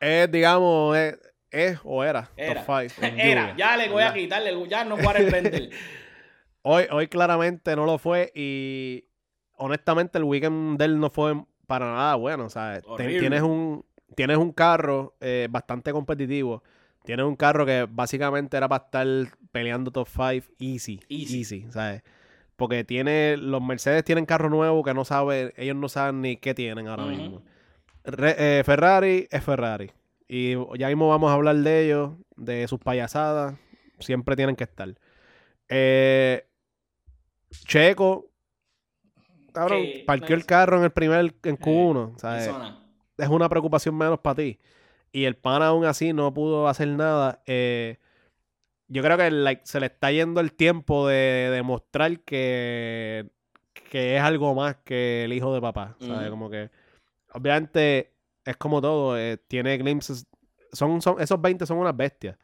Es, digamos, es, es o era, Era. top 5. <laughs> Era, ya le voy a quitarle, el- ya no para el. <laughs> Hoy, hoy claramente no lo fue y honestamente el weekend de él no fue para nada bueno. Horrible. tienes, un, tienes un carro eh, bastante competitivo. Tienes un carro que básicamente era para estar peleando top 5 easy. Easy. Easy, ¿sabes? Porque tiene, los Mercedes tienen carro nuevo que no sabe, ellos no saben ni qué tienen ahora mismo. Re- eh, Ferrari es Ferrari. Y ya mismo vamos a hablar de ellos, de sus payasadas. Siempre tienen que estar. Eh, Checo, cabrón, Que- parqueó el carro en el primer, en Q1. Eh, ¿sabes? Es una preocupación menos para ti. Y el pana aún así no pudo hacer nada. Eh, yo creo que like, se le está yendo el tiempo de demostrar que, que es algo más que el hijo de papá. ¿sabes? Como que, obviamente, es como todo. eh, tiene glimpses. Son, son, esos 20 son unas bestias.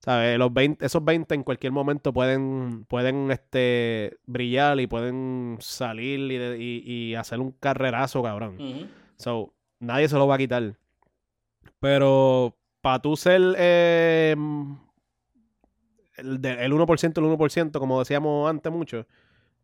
¿Sabes? Los 20, esos 20 en cualquier momento pueden, pueden este, brillar y pueden salir y, de- y- y hacer un carrerazo, cabrón. So, nadie se lo va a quitar. Pero para tú ser eh, el, el 1%, el 1%, como decíamos antes mucho,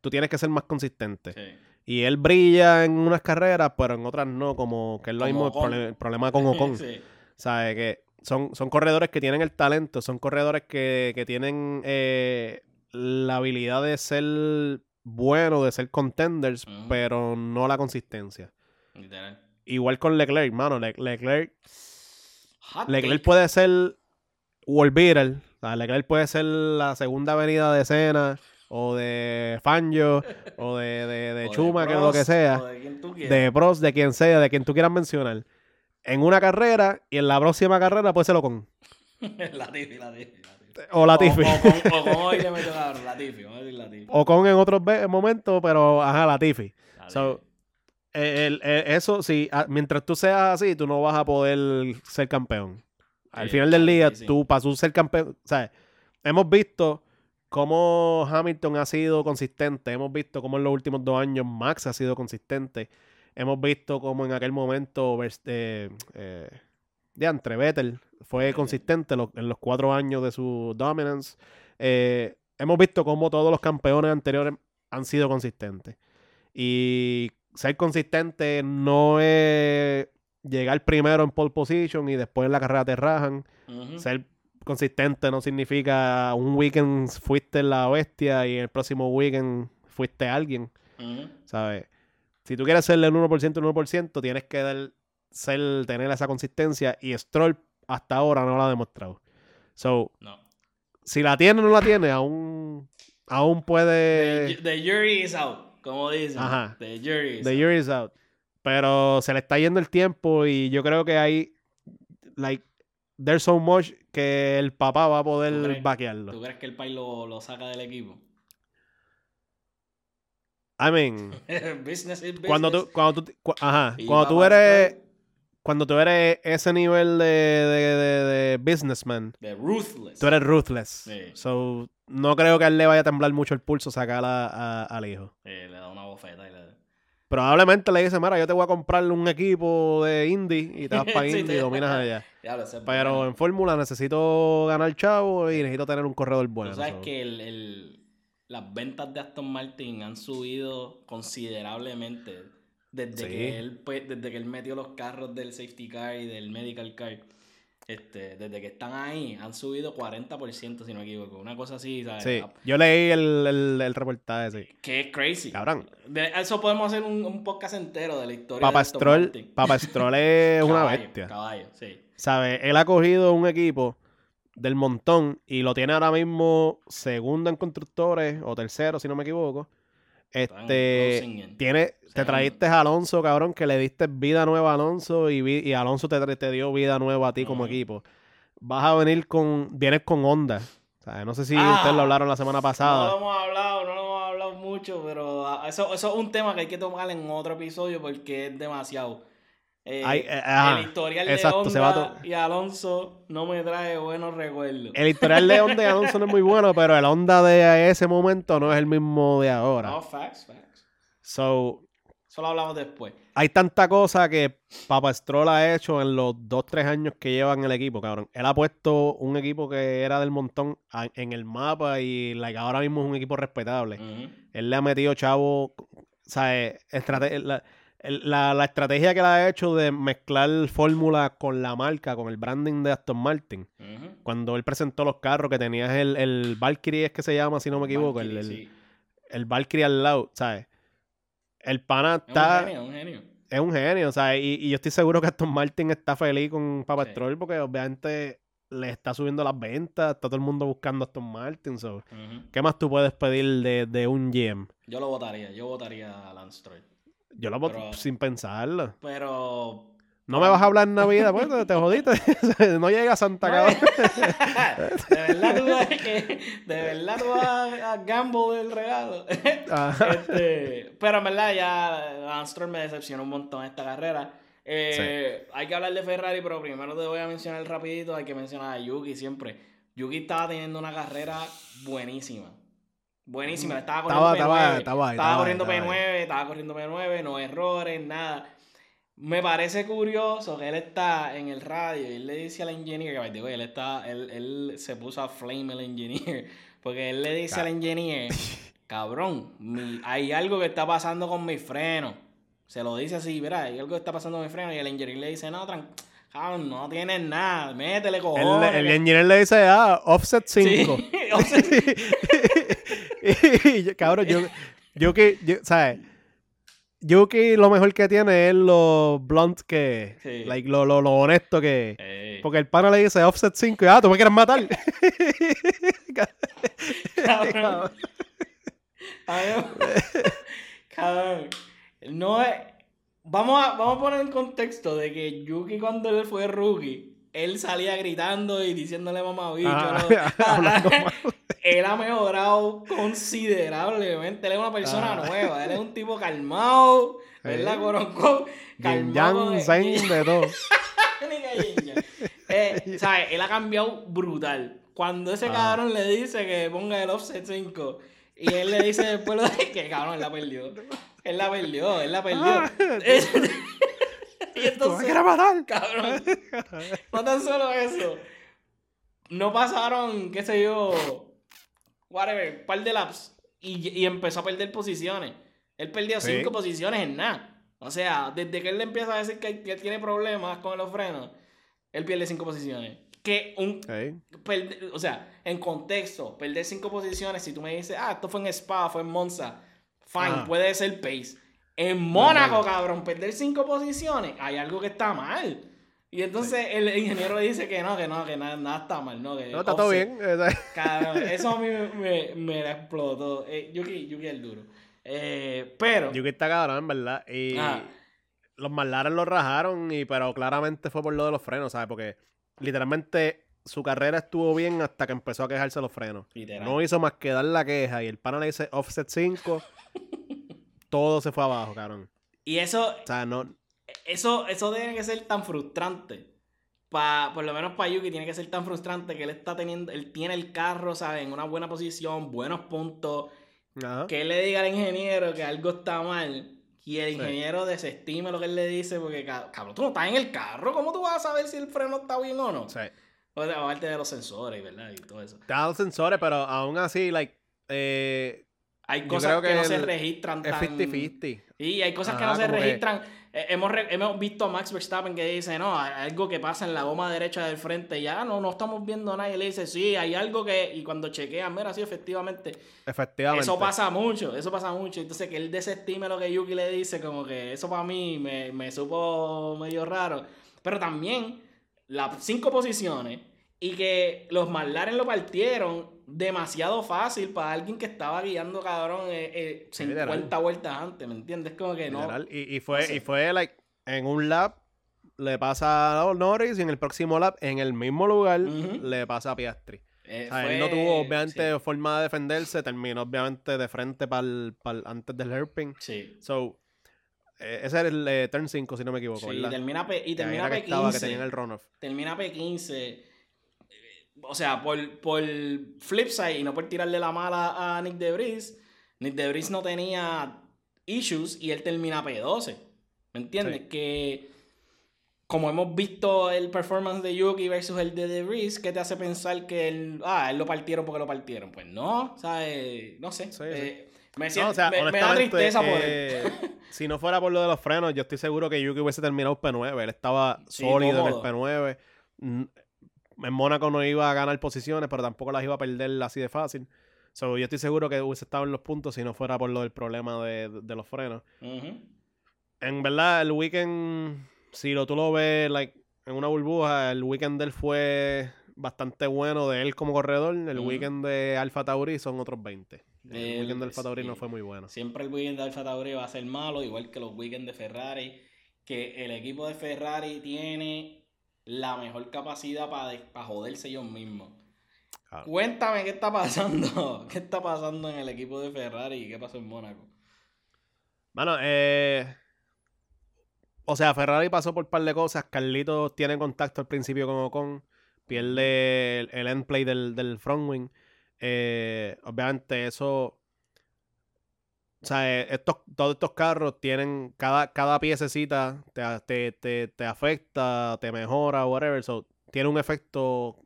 tú tienes que ser más consistente. Sí. Y él brilla en unas carreras, pero en otras no, como que es lo Como mismo el, Ocon. prole- el problema con <laughs> Ocon. Sí. Que son, son corredores que tienen el talento, son corredores que, que tienen eh, la habilidad de ser buenos, de ser contenders, pero no la consistencia. Literal. Igual con Leclerc, mano. Le- Leclerc, Hot Leclerc take. puede ser world beater. O sea, Leclerc puede ser la segunda avenida de Senna, o de Fangio, o de, de, de O Chuma, que es lo que Prost, sea. de. De pros, de quien sea, de quien tú quieras mencionar. En una carrera y en la próxima carrera puede ser con <laughs> Latifi, Latifi, Latifi. O Latifi. O, o, con, o con hoy le meto cabrón, Latifi, vamos a decir Latifi. O con en otros momentos, pero ajá, Latifi. Latifi. So, el- eh, eso sí, ah, mientras tú seas así, tú no vas a poder ser campeón. Al Sí, final del día, sí. tú para tú ser campeón, o sea, hemos visto cómo Hamilton ha sido consistente, hemos visto cómo en los últimos dos años Max ha sido consistente, hemos visto cómo en aquel momento eh, eh, de entre Vettel fue consistente lo- en los cuatro años de su dominance. Eh, hemos visto cómo todos los campeones anteriores han sido consistentes. Y ser consistente no es llegar primero en pole position y después en la carrera te rajan. Ujú. Ser consistente no significa un weekend fuiste la bestia y el próximo weekend fuiste alguien, Ujú. ¿sabes? Si tú quieres ser el 1%, el 1%, tienes que dar- ser, tener esa consistencia y Stroll hasta ahora no la ha demostrado. So, No. si la tiene o no la tiene, aún, aún puede... The, the jury is out, como dicen. Ajá. The jury is The out. jury is out. Pero se le está yendo el tiempo y yo creo que hay, like, there's so much que el papá va a ¿Tú poder vaquearlo. ¿Tú crees que el país lo, lo saca del equipo? I mean, <laughs> business is business. cuando tú, cuando tú, cu- ajá, cuando tú eres, cuando tú eres ese nivel de, de, de, de businessman, The ruthless. tú eres ruthless. Sí. So, no creo que a él le vaya a temblar mucho el pulso sacar a- a- al hijo. Eh, le da una bofeta y le Probablemente le dice, mira, yo te voy a comprar un equipo de indie y te vas <laughs> para Sí, indie y dominas allá. Ya lo sé. Pero bueno. en fórmula necesito ganar chavo y necesito tener un corredor bueno. Tú sabes que el, el- las ventas de Aston Martin han subido considerablemente desde, Sí. que él, pues, desde que él metió los carros del safety car y del medical car. Este, desde que están ahí, han subido 40%, si no me equivoco. Una cosa así, ¿sabes? Sí, yo leí el, el, el reportaje, sí. Que es crazy. Cabrón. De eso podemos hacer un, un podcast entero de la historia Papa de Stroll. Papa Stroll es <laughs> una Caballo, bestia. Caballo, sí. ¿Sabes? Él ha cogido un equipo del montón y lo tiene ahora mismo segundo en constructores o tercero, si no me equivoco. Este, tiene, te trajiste a Alonso, cabrón, que le diste vida nueva a Alonso y, vi- y Alonso te, te dio vida nueva a ti como equipo. Vas a venir con, vienes con Honda. ¿Sabes? No sé si Ah, ustedes lo hablaron la semana No pasada. lo hemos hablado, no lo hemos hablado mucho, pero ah, eso, eso es un tema que hay que tomar en otro episodio porque es demasiado. Eh, Ay, eh, el historial exacto, de Honda y Alonso no me trae buenos recuerdos. El historial de Honda y Alonso no es muy bueno, pero el Honda de ese momento no es el mismo de ahora. No, facts, facts. So, Eso lo hablamos después. hay tanta cosa que Papa Stroll ha hecho en los 2-3 años que lleva en el equipo, cabrón. Él ha puesto un equipo que era del montón en el mapa y like, ahora mismo es un equipo respetable. Él le ha metido chavo, ¿sabes? Estrate- la, el- la- la estrategia que le ha hecho de mezclar fórmula con la marca, con el branding de Aston Martin. Cuando él presentó los carros que tenías el, el Valkyrie, es que se llama, si no me equivoco, el, Valkyrie, el, sí. el Valkyrie al lado, ¿sabes? El pana Es un está, genio, un genio. es un genio, ¿sabes? Y, y yo estoy seguro que Aston Martin está feliz con Papa Sí. Stroll porque obviamente le está subiendo las ventas, está todo el mundo buscando a Aston Martin. so. ¿Qué más tú puedes pedir de, de un GM? Yo lo votaría, yo votaría a Lance Stroll. Yo lo voto Pero- sin pensarlo. Pero No me vas a hablar en Navidad, pues te- te jodiste. <laughs> no llega Santa cabrón. <laughs> de verdad tú vas que de verdad tú vas a gamble el regalo. <laughs> Este, pero en verdad ya Lance Stroll me decepcionó un montón esta carrera. Eh, Hay que hablar de Ferrari, pero primero te voy a mencionar rapidito, hay que mencionar a Yuki siempre. Yuki estaba teniendo una carrera buenísima. Buenísima, le estaba corriendo Estaba- P9, estaba- estaba estaba corriendo estaba ahí. P9, estaba corriendo P9, no errores, nada. Me parece curioso que él está en el radio y él le dice al engineer que, way, él, está, él, él se puso a flame el engineer. <laughs> Porque él le dice al engineer, <laughs> cabrón, mi- hay algo que está pasando con mi freno. Se lo dice así, verá, hay algo que está pasando con mi freno. Y el engineer le dice, no, tran- cabrón, no tienes nada, métele El, cojones. el engineer le dice, ah, offset 5. Sí, <laughs> y <laughs> yo- cabrón, yo, yo que, yo, ¿sabes? Yo que lo mejor que tiene es lo blunt que. Sí. Like, lo, lo, lo honesto que. Ey, Porque el pana le dice offset 5 y ah, tú me quieres matar. <laughs> cabrón. Cabrón. Cabrón. No es. Vamos a, vamos a poner en contexto de que Yuki cuando él fue rookie, él salía gritando y diciéndole mamá bicho. Ah, <laughs> <laughs> él ha mejorado considerablemente. Él es una persona Ah. nueva. Él es un tipo calmado. ¿Verdad. Coronco? Calmado. zen de todo. <laughs> Eh, ¿sabes? Él ha cambiado brutal. Cuando ese Ah. cabrón le dice que ponga el offset 5 y él le dice después lo de que cabrón, él la perdió. Él la perdió, él la perdió. Y Tú me entonces, matar. cabrón, <laughs> no tan solo eso. No pasaron, qué sé yo, whatever, par de laps y, y empezó a perder posiciones. Él perdió Sí. cinco posiciones en nada. O sea, desde que él le empieza a decir que, que tiene problemas con los frenos, él pierde cinco posiciones. Que un, o sea, en contexto, perder cinco posiciones, si tú me dices, ah, esto fue en Spa, fue en Monza, fine, Ajá. puede ser pace. En Mónaco, cabrón, perder cinco posiciones, hay algo que está mal. Y entonces el ingeniero dice que no, que no, que nada, nada está mal, ¿no? Que No, está todo bien. Cabrón, <laughs> eso a mí me, me, me la explotó. Eh, Yuki, Yuki es el duro. Eh, pero. Yuki está cabrón, en verdad. Y Ah. los McLaren lo rajaron, y, pero claramente fue por lo de los frenos, ¿sabes? Porque literalmente su carrera estuvo bien hasta que empezó a quejarse los frenos. Literal. No hizo más que dar la queja y el pana le dice offset 5. Todo se fue abajo, cabrón. Y eso, O sea, no. eso, eso tiene que ser tan frustrante. Pa, por lo menos para Yuki tiene que ser tan frustrante que él está teniendo, él tiene el carro, ¿sabes? En una buena posición, buenos puntos. Ajá. Que él le diga al ingeniero que algo está mal. Y el Sí. ingeniero desestime lo que él le dice porque, ca- cabrón, tú no estás en el carro. ¿Cómo tú vas a saber si el freno está bien o no? O sea, O sea, aparte de los sensores, ¿verdad? Y todo eso. te da los sensores, pero aún así, like, eh, Hay cosas que, que no se el- registran es tan... 50-50. Sí, hay cosas que no se que- registran. Hemos, re- hemos visto a Max Verstappen que dice, no, hay algo que pasa en la goma derecha del frente. Ya no, no estamos viendo nada. Y le dice, sí, hay algo que... Y cuando chequean, mira, sí, efectivamente. Efectivamente. Eso pasa mucho, eso pasa mucho. Entonces que él desestime lo que Yuki le dice, como que eso para mí me, me supo medio raro. Pero también las cinco posiciones y que los McLaren lo partieron demasiado fácil para alguien que estaba guiando, cabrón, eh, eh, Sí, 50 literal. vueltas antes, ¿me entiendes? Como que no. Y, y fue, no sé. y fue, like, en un lap le pasa a Norris y en el próximo lap, en el mismo lugar, le pasa a Piastri. Eh, O sea, él no tuvo, obviamente, Sí. forma de defenderse. Terminó, obviamente, de frente para antes del hairpin. sí. So, eh, ese era el eh, turn 5, si no me equivoco, y termina, P, y termina era que P15. estaba, que el runoff. termina P15. Eh, O sea, por, por flip side y no por tirarle la mala a Nick DeVries, Nick DeVries no tenía issues y él termina P12. ¿Me entiendes? Sí. Que como hemos visto el performance de Yuki versus el de DeVries, ¿qué te hace pensar que él, ah, él lo partieron porque lo partieron? Pues no, ¿sabes? No sé. Sí, sí. eh, Me, No, siento- o sea, me- me da tristeza por él. eh, si no fuera por lo de los frenos, yo estoy seguro que Yuki hubiese terminado P9. Él estaba sólido en el P9. En Mónaco no iba a ganar posiciones, pero tampoco las iba a perder así de fácil. So, yo estoy seguro que hubiese estado en los puntos si no fuera por lo del problema de, de los frenos. En verdad, el weekend, si lo, tú lo ves like, en una burbuja, el weekend de él fue bastante bueno de él como corredor. El weekend de Alfa Tauri son otros 20. El El- weekend de Alfa Tauri no fue muy bueno. Siempre el weekend de Alfa Tauri va a ser malo, igual que los weekends de Ferrari. Que el equipo de Ferrari tiene la mejor capacidad para joderse ellos mismos. Claro. Cuéntame qué está pasando. <laughs> ¿Qué está pasando en el equipo de Ferrari y qué pasó en Mónaco? Bueno, eh. O sea, Ferrari pasó por un par de cosas. Carlitos tiene contacto al principio con Ocon. Pierde el, el end play del, del front wing. Eh, obviamente, eso. O sea, eh, estos, todos estos carros tienen. Cada, cada piececita te, te, te, te afecta, te mejora, whatever. So, tiene un efecto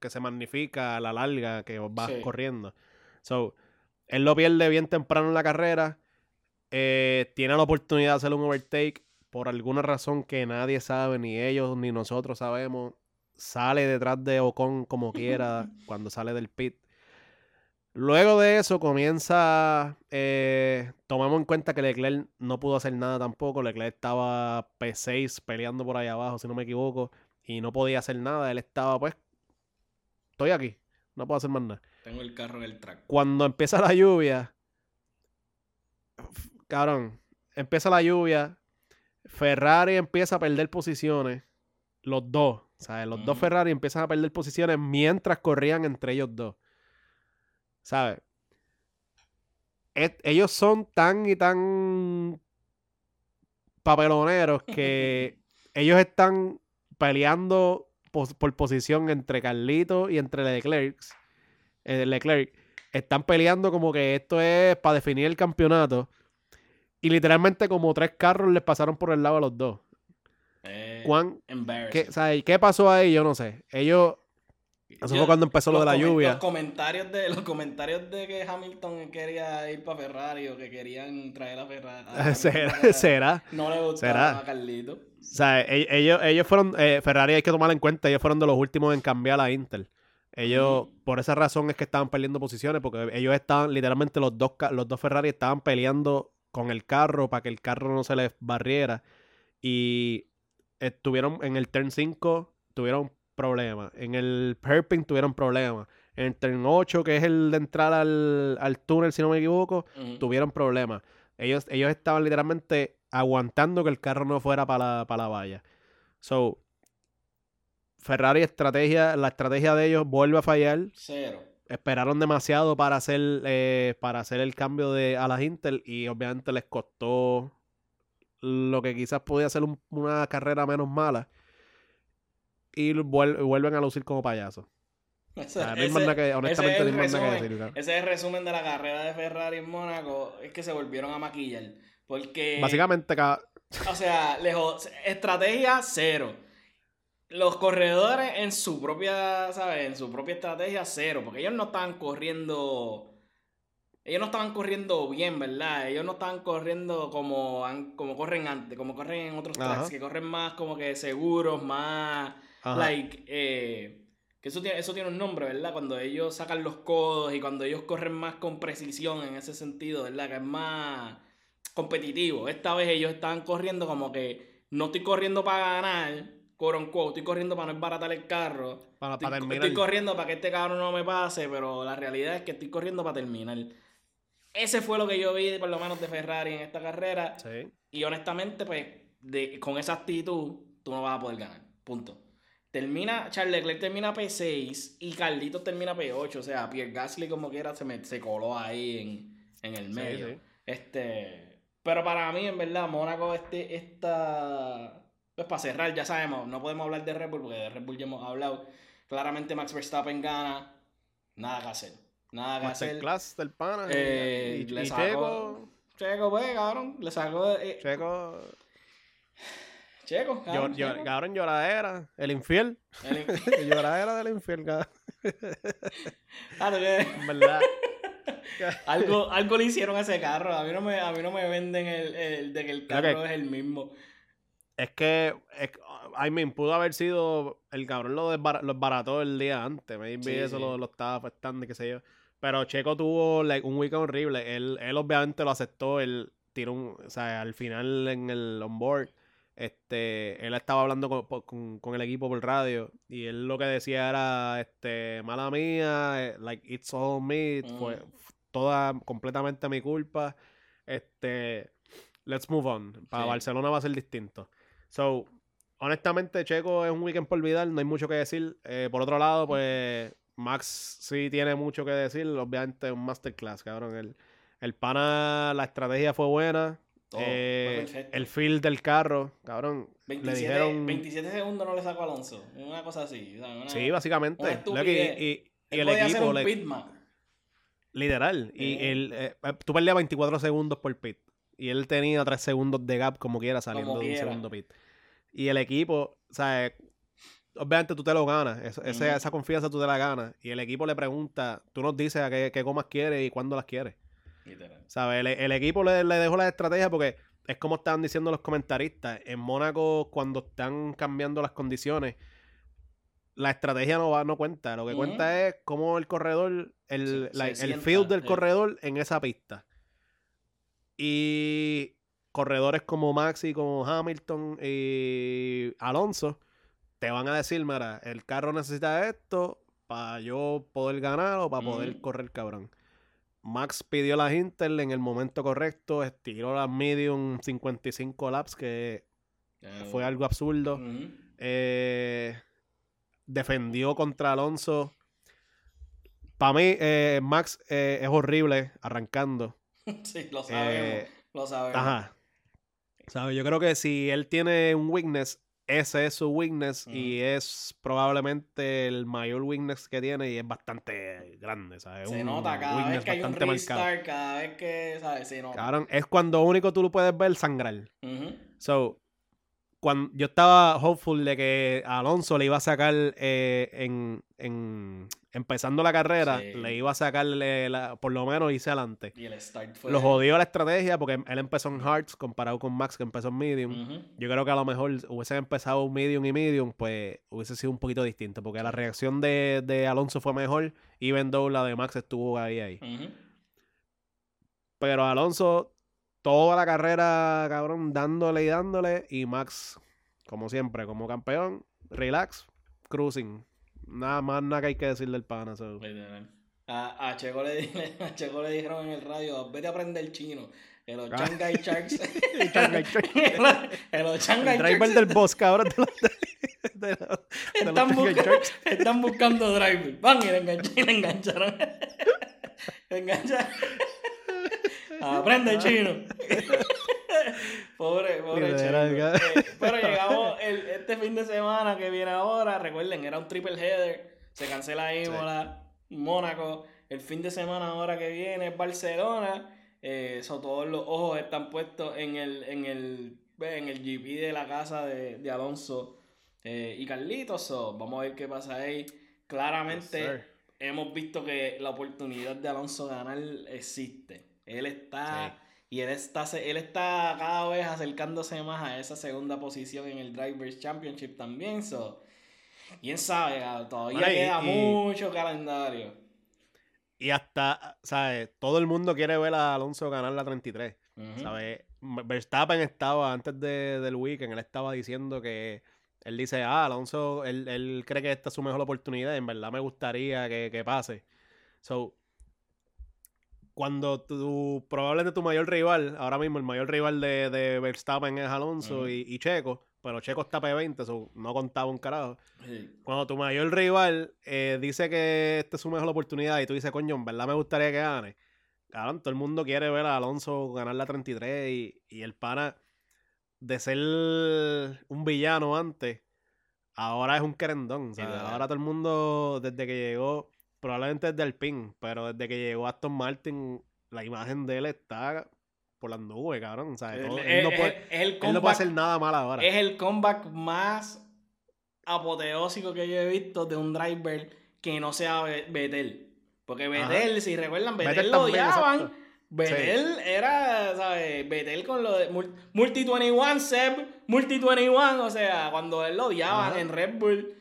que se magnifica a la larga que vas Sí. corriendo. So, él lo pierde bien temprano en la carrera. Eh, tiene la oportunidad de hacer un overtake por alguna razón que nadie sabe, ni ellos ni nosotros sabemos. Sale detrás de Ocon como quiera <laughs> cuando sale del pit. Luego de eso comienza. Eh, tomamos en cuenta que Leclerc no pudo hacer nada tampoco. Leclerc estaba P6 peleando por ahí abajo, si no me equivoco. Y no podía hacer nada. Él estaba, pues. Estoy aquí. No puedo hacer más nada Tengo el carro en el track. cuando empieza la lluvia, cabrón, empieza la lluvia, Ferrari empieza a perder posiciones, los dos, ¿sabes? Los dos. Ferrari empiezan a perder posiciones mientras corrían entre ellos dos, ¿sabes? Ellos son tan y tan papeloneros que <laughs> ellos están peleando por posición entre Carlito y entre Leclerc. eh, Leclerc. Están peleando como que esto es para definir el campeonato. Y literalmente como tres carros les pasaron por el lado a los dos. Eh, ¿Cuán, embarrassing. qué, ¿sabes? ¿Qué pasó ahí? Yo no sé. Ellos... Eso Yo- fue cuando empezó lo de la lluvia. Los comentarios de, los comentarios de que Hamilton quería ir para Ferrari o que querían traer a Ferrari. a <laughs> ¿Será? ¿Será? No le gustaba ¿Será? a Carlito. O sea, e- ellos, ellos fueron, eh, Ferrari hay que tomar en cuenta, ellos fueron de los últimos en cambiar a Intel. Ellos, por esa razón es que estaban perdiendo posiciones, porque ellos estaban, literalmente los dos, los dos Ferrari estaban peleando con el carro para que el carro no se les barriera. Y estuvieron en el turn 5, tuvieron problemas. En el Herping tuvieron problemas. En el turn 8, que es el de entrar al, al túnel, si no me equivoco, tuvieron problemas. Ellos, ellos estaban literalmente aguantando que el carro no fuera para la, para la valla. So, Ferrari estrategia, la estrategia de ellos vuelve a fallar. Cero. Esperaron demasiado para hacer, eh, para hacer el cambio de, a las Intel y obviamente les costó lo que quizás podía ser un- una carrera menos mala. Y vuel- vuelven a lucir como payasos. <laughs> Ese, Ah, hay ese- honestamente, es no que decir, claro. Ese es el resumen de la carrera de Ferrari en Mónaco. Es que se volvieron a maquillar. Porque. Básicamente, ca- <laughs> O sea, lejos, estrategia cero. Los corredores en su propia, ¿sabes? En su propia estrategia cero, porque ellos no estaban corriendo ellos no estaban corriendo bien, ¿verdad? Ellos no estaban corriendo como como corren antes, como corren en otros tracks, Ajá. que corren más como que seguros, más Ajá. like eh, que eso tiene, eso tiene un nombre, ¿verdad? Cuando ellos sacan los codos y cuando ellos corren más con precisión en ese sentido, ¿verdad? Que es más competitivo. Esta vez ellos estaban corriendo como que no estoy corriendo para ganar, unquote, estoy corriendo para no embaratar el carro. para, Estoy, para terminar. estoy corriendo para que este cabrón no me pase, pero la realidad es que estoy corriendo para terminar. Ese fue lo que yo vi, por lo menos, de Ferrari en esta carrera. Sí. Y honestamente, pues, de, con esa actitud, tú no vas a poder ganar. Punto. Termina, Charles Leclerc termina P6 y Carlitos termina P8. O sea, Pierre Gasly, como quiera, se, me, se coló ahí en, en el medio. sí. Este. Pero para mí, en verdad, Mónaco, este, esta. Pues para cerrar, ya sabemos, no podemos hablar de Red Bull porque de Red Bull ya hemos hablado. Claramente Max Verstappen gana. Nada que hacer. Nada que hacer. Masterclass del pana. Eh, y, le y. Checo, pues, cabrón. Le sacó. eh, Checo. Checo, cabrón. llor- Checo. cabrón, lloradera. El infiel. El- <laughs> El lloradera del infiel, cabrón. <laughs> Ah, ¿tú qué? En verdad. <laughs> algo, algo le hicieron a ese carro. A mí no me, a mí no me venden el, el de que el carro que- es el mismo. Es que, es, I mean, pudo haber sido, el cabrón lo, desbar- lo desbarató el día antes, maybe Sí, eso sí. Lo, lo estaba afectando y qué sé yo. Pero Checo tuvo like, un weekend horrible, él, él obviamente lo aceptó, él tiró un, o sea, al final en el onboard, este, él estaba hablando con, con- con el equipo por radio y él lo que decía era, este, mala mía, eh, like, it's all me, fue toda completamente mi culpa, este, let's move on, para Sí. Barcelona va a ser distinto. So, honestamente, Checo es un weekend por olvidar, no hay mucho que decir. Eh, por otro lado, pues Max sí tiene mucho que decir, obviamente un masterclass, cabrón. El, el pana, la estrategia fue buena. Todo, eh, el feel del carro, cabrón. 27, le dijeron. 27 segundos no le sacó a Alonso. Una cosa así. o sea, una- Sí, básicamente. una y, y- y Él el podía hacer equipo, un le- pitman. literal. Y Sí. el, eh, tú perdías 24 segundos por pit. Y él tenía 3 segundos de gap como quiera saliendo Como de un segundo pit. Y el equipo, o sea, obviamente tú te lo ganas. Esa confianza tú te la ganas. Y el equipo le pregunta, tú nos dices a qué, qué gomas quieres y cuándo las quieres. Literal. ¿Sabes? El, el equipo le, le dejó la estrategia porque es como estaban diciendo los comentaristas. En Mónaco, cuando están cambiando las condiciones, la estrategia no va, no cuenta. Lo que cuenta es cómo el corredor, el, Se- la- se el sienta, field del corredor en esa pista. Y corredores como Maxi, como Hamilton y Alonso te van a decir, mira, el carro necesita esto para yo poder ganar o para poder correr cabrón. Max pidió las Intel en el momento correcto, estiró las medium 55 laps, que fue algo absurdo. Eh, defendió contra Alonso. Para mí, eh, Max eh, es horrible arrancando. <laughs> Sí, lo sabemos. Lo sabemos. Ajá. ¿Sabes? Yo creo que si él tiene un weakness, ese es su weakness y es probablemente el mayor weakness que tiene y es bastante grande, ¿sabes? Se Un nota cada vez que hay un marcado. restart, cada vez que, ¿sabes? Se nota. Cabrón, es cuando único tú lo puedes ver sangrar. So, cuando yo estaba hopeful de que Alonso le iba a sacar eh, en, en- empezando la carrera, Sí. le iba a sacarle la- por lo menos irse adelante. Y el start fue... Lo jodió la estrategia porque él empezó en hards comparado con Max que empezó en medium. Yo creo que a lo mejor hubiesen empezado medium y medium, pues hubiese sido un poquito distinto porque la reacción de, de Alonso fue mejor, even though la de Max estuvo ahí ahí. Pero Alonso, toda la carrera, cabrón, dándole y dándole. Y Max como siempre, como campeón, relax, cruising. Nada más nada que hay que decir del pana. so. Literal. A, a, Checo le, <laughs> a Checo le dijeron en el radio, vete a aprender chino. En los Ah. Shanghai Sharks. <laughs> <laughs> Sharks. en los Shanghai El driver Sharks del boss, cabrón. De los, de los- de los están, busca- Sharks. están buscando driver. Van y le, enganch- y le engancharon. le engancharon. Aprende chino. pobre, pobre Literal, Checo. Eh, pero este fin de semana que viene ahora. Recuerden, era un triple header. Se cancela Imola, Mónaco. El fin de semana ahora que viene es Barcelona. Eh, so, todos los ojos están puestos en el, en el, en el GP de la casa de, de Alonso eh, y Carlitos. So, vamos a ver qué pasa ahí. Claramente Yes, hemos visto que la oportunidad de Alonso ganar existe. Él está y él está se- él está cada vez acercándose más a esa segunda posición en el Drivers Championship también. So, quién sabe, ah, todavía Bueno, y- queda y- mucho calendario. Y hasta, ¿sabes? Todo el mundo quiere ver a Alonso ganar la 33. Ujú. ¿Sabes? Verstappen estaba, antes de- del weekend, él estaba diciendo que él dice, ah, Alonso, él, él cree que esta es su mejor oportunidad, en verdad me gustaría que, que pase. So, cuando tu, probablemente tu mayor rival, ahora mismo el mayor rival de, de Verstappen es Alonso y, y Checo, pero Checo está P20, so no contaba un carajo. Sí. Cuando tu mayor rival eh, dice que esta es su mejor oportunidad y tú dices, coño, en verdad me gustaría que gane. Cabrón, todo el mundo quiere ver a Alonso ganar la 33 y, y el pana de ser un villano antes, ahora es un querendón. Literal. Ahora todo el mundo, desde que llegó, probablemente desde el PIN, pero desde que llegó Aston Martin, la imagen de él está por las nubes, cabrón. Todo- es- él, no puede, el él no puede hacer nada mal ahora. es el comeback más apoteósico que yo he visto de un driver que no sea Be- Vettel. Porque Ajá. Vettel, si recuerdan, Vettel, Vettel lo odiaban. Vettel era, ¿sabes? Vettel con lo de mul- Multi 21, Seb, Multi 21, o sea, cuando él lo odiaban Ajá. en Red Bull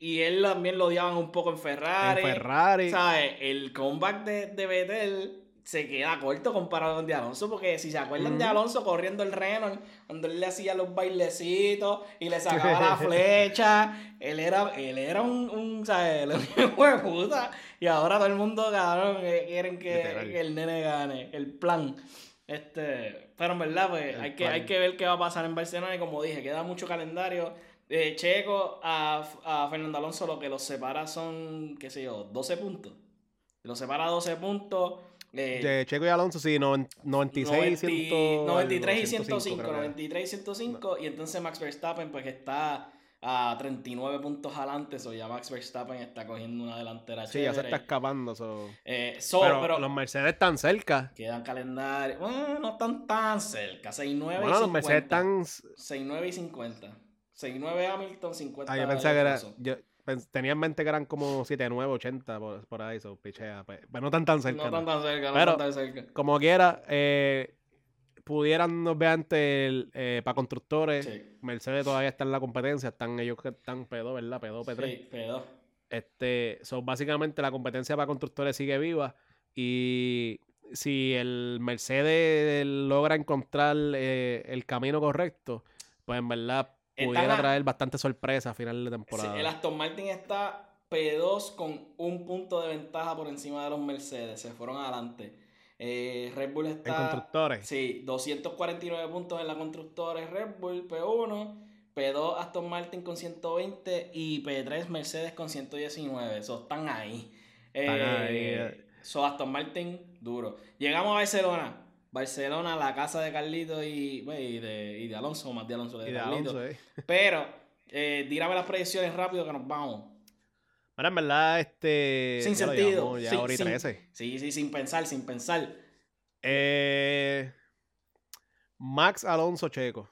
y él también lo odiaban un poco en Ferrari. En Ferrari. ¿Sabes? El comeback de, de Vettel se queda corto comparado con de Alonso, porque si se acuerdan de. Alonso corriendo el Renault, cuando él le hacía los bailecitos y le <laughs> sacaba la flecha, él era, él era un, un ¿sabes? <laughs> De puta. Y ahora todo el mundo, cabrón, eh, quieren que, el nene gane, el plan. Este, pero en verdad, pues, El hay que, hay que ver qué va a pasar en Barcelona. Y como dije, queda mucho calendario. De Checo a, a Fernando Alonso, lo que los separa son, qué sé yo, 12 puntos. Los separa 12 puntos. eh, De Checo y Alonso, sí, noven- 96 90 100 93 y algo, 105, creo que. 93 y 105. Y entonces Max Verstappen, pues está a 39 puntos adelante. So ya Max Verstappen está cogiendo una delantera Sí, ya se chévere. está escapando. so. Eh, so, pero, pero, los Mercedes están cerca. quedan calendarios. Bueno, no están tan cerca. 6-9 Bueno, y los Mercedes 50. están. 6-9 y 50. 6-9 Hamilton, 50 Ah, yo pensaba que era. Yo tenía en mente que eran como 79, 80 por, por ahí, so, pichea. Pero, pero no tan tan cerca. No están tan cerca, no Pero- están tan cerca. Como quiera, eh, pudieran, obviamente, para constructores, Sí. Mercedes todavía está en la competencia. Están ellos que están P2, ¿verdad? P2, P3. Sí, P2. Este, so, básicamente la competencia para constructores sigue viva y si el Mercedes logra encontrar eh, el camino correcto, pues en verdad pudiera a- traer bastante sorpresa a final de Sí, temporada. el Aston Martin está P2 con un punto de ventaja por encima de los Mercedes. Se fueron adelante. Eh, Red Bull en está. constructores. Sí, 249 puntos en la constructores Red Bull, P1. P2 Aston Martin con 120 y P3 Mercedes con 119. Eso están ahí. Están Eh, ahí, eh. So Aston Martin, duro. Llegamos a Barcelona. Barcelona, la casa de Carlito y, bueno, y de, y de Alonso, más de Alonso que de, Y de Carlito. Alonso, eh. Pero, eh, tírame las predicciones rápido que nos vamos. Mira, en verdad, este. Sin ya sentido. Ya y sin- 13. Sí, sí, sin pensar, sin pensar. Eh, Max Alonso Checo.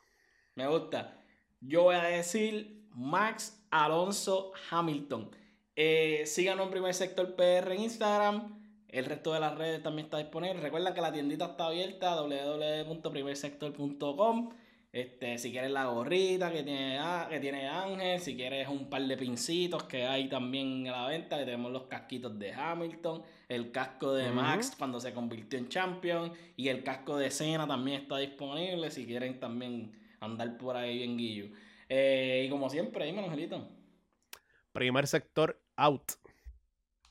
Me gusta. Yo voy a decir Max Alonso Hamilton. Eh, síganos en Primer Sector PR en Instagram. El resto de las redes también está disponible. Recuerda que la tiendita está abierta www.primersector.com. Este, si quieres la gorrita que tiene, A- que tiene Ángel, si quieres un par de pincitos que hay también a la venta, que tenemos los casquitos de Hamilton, el casco de. Max cuando se convirtió en champion y el casco de Cena también está disponible si quieren también andar por ahí bien guillo. Eh, y como siempre, dime, Angelito. Primer sector out.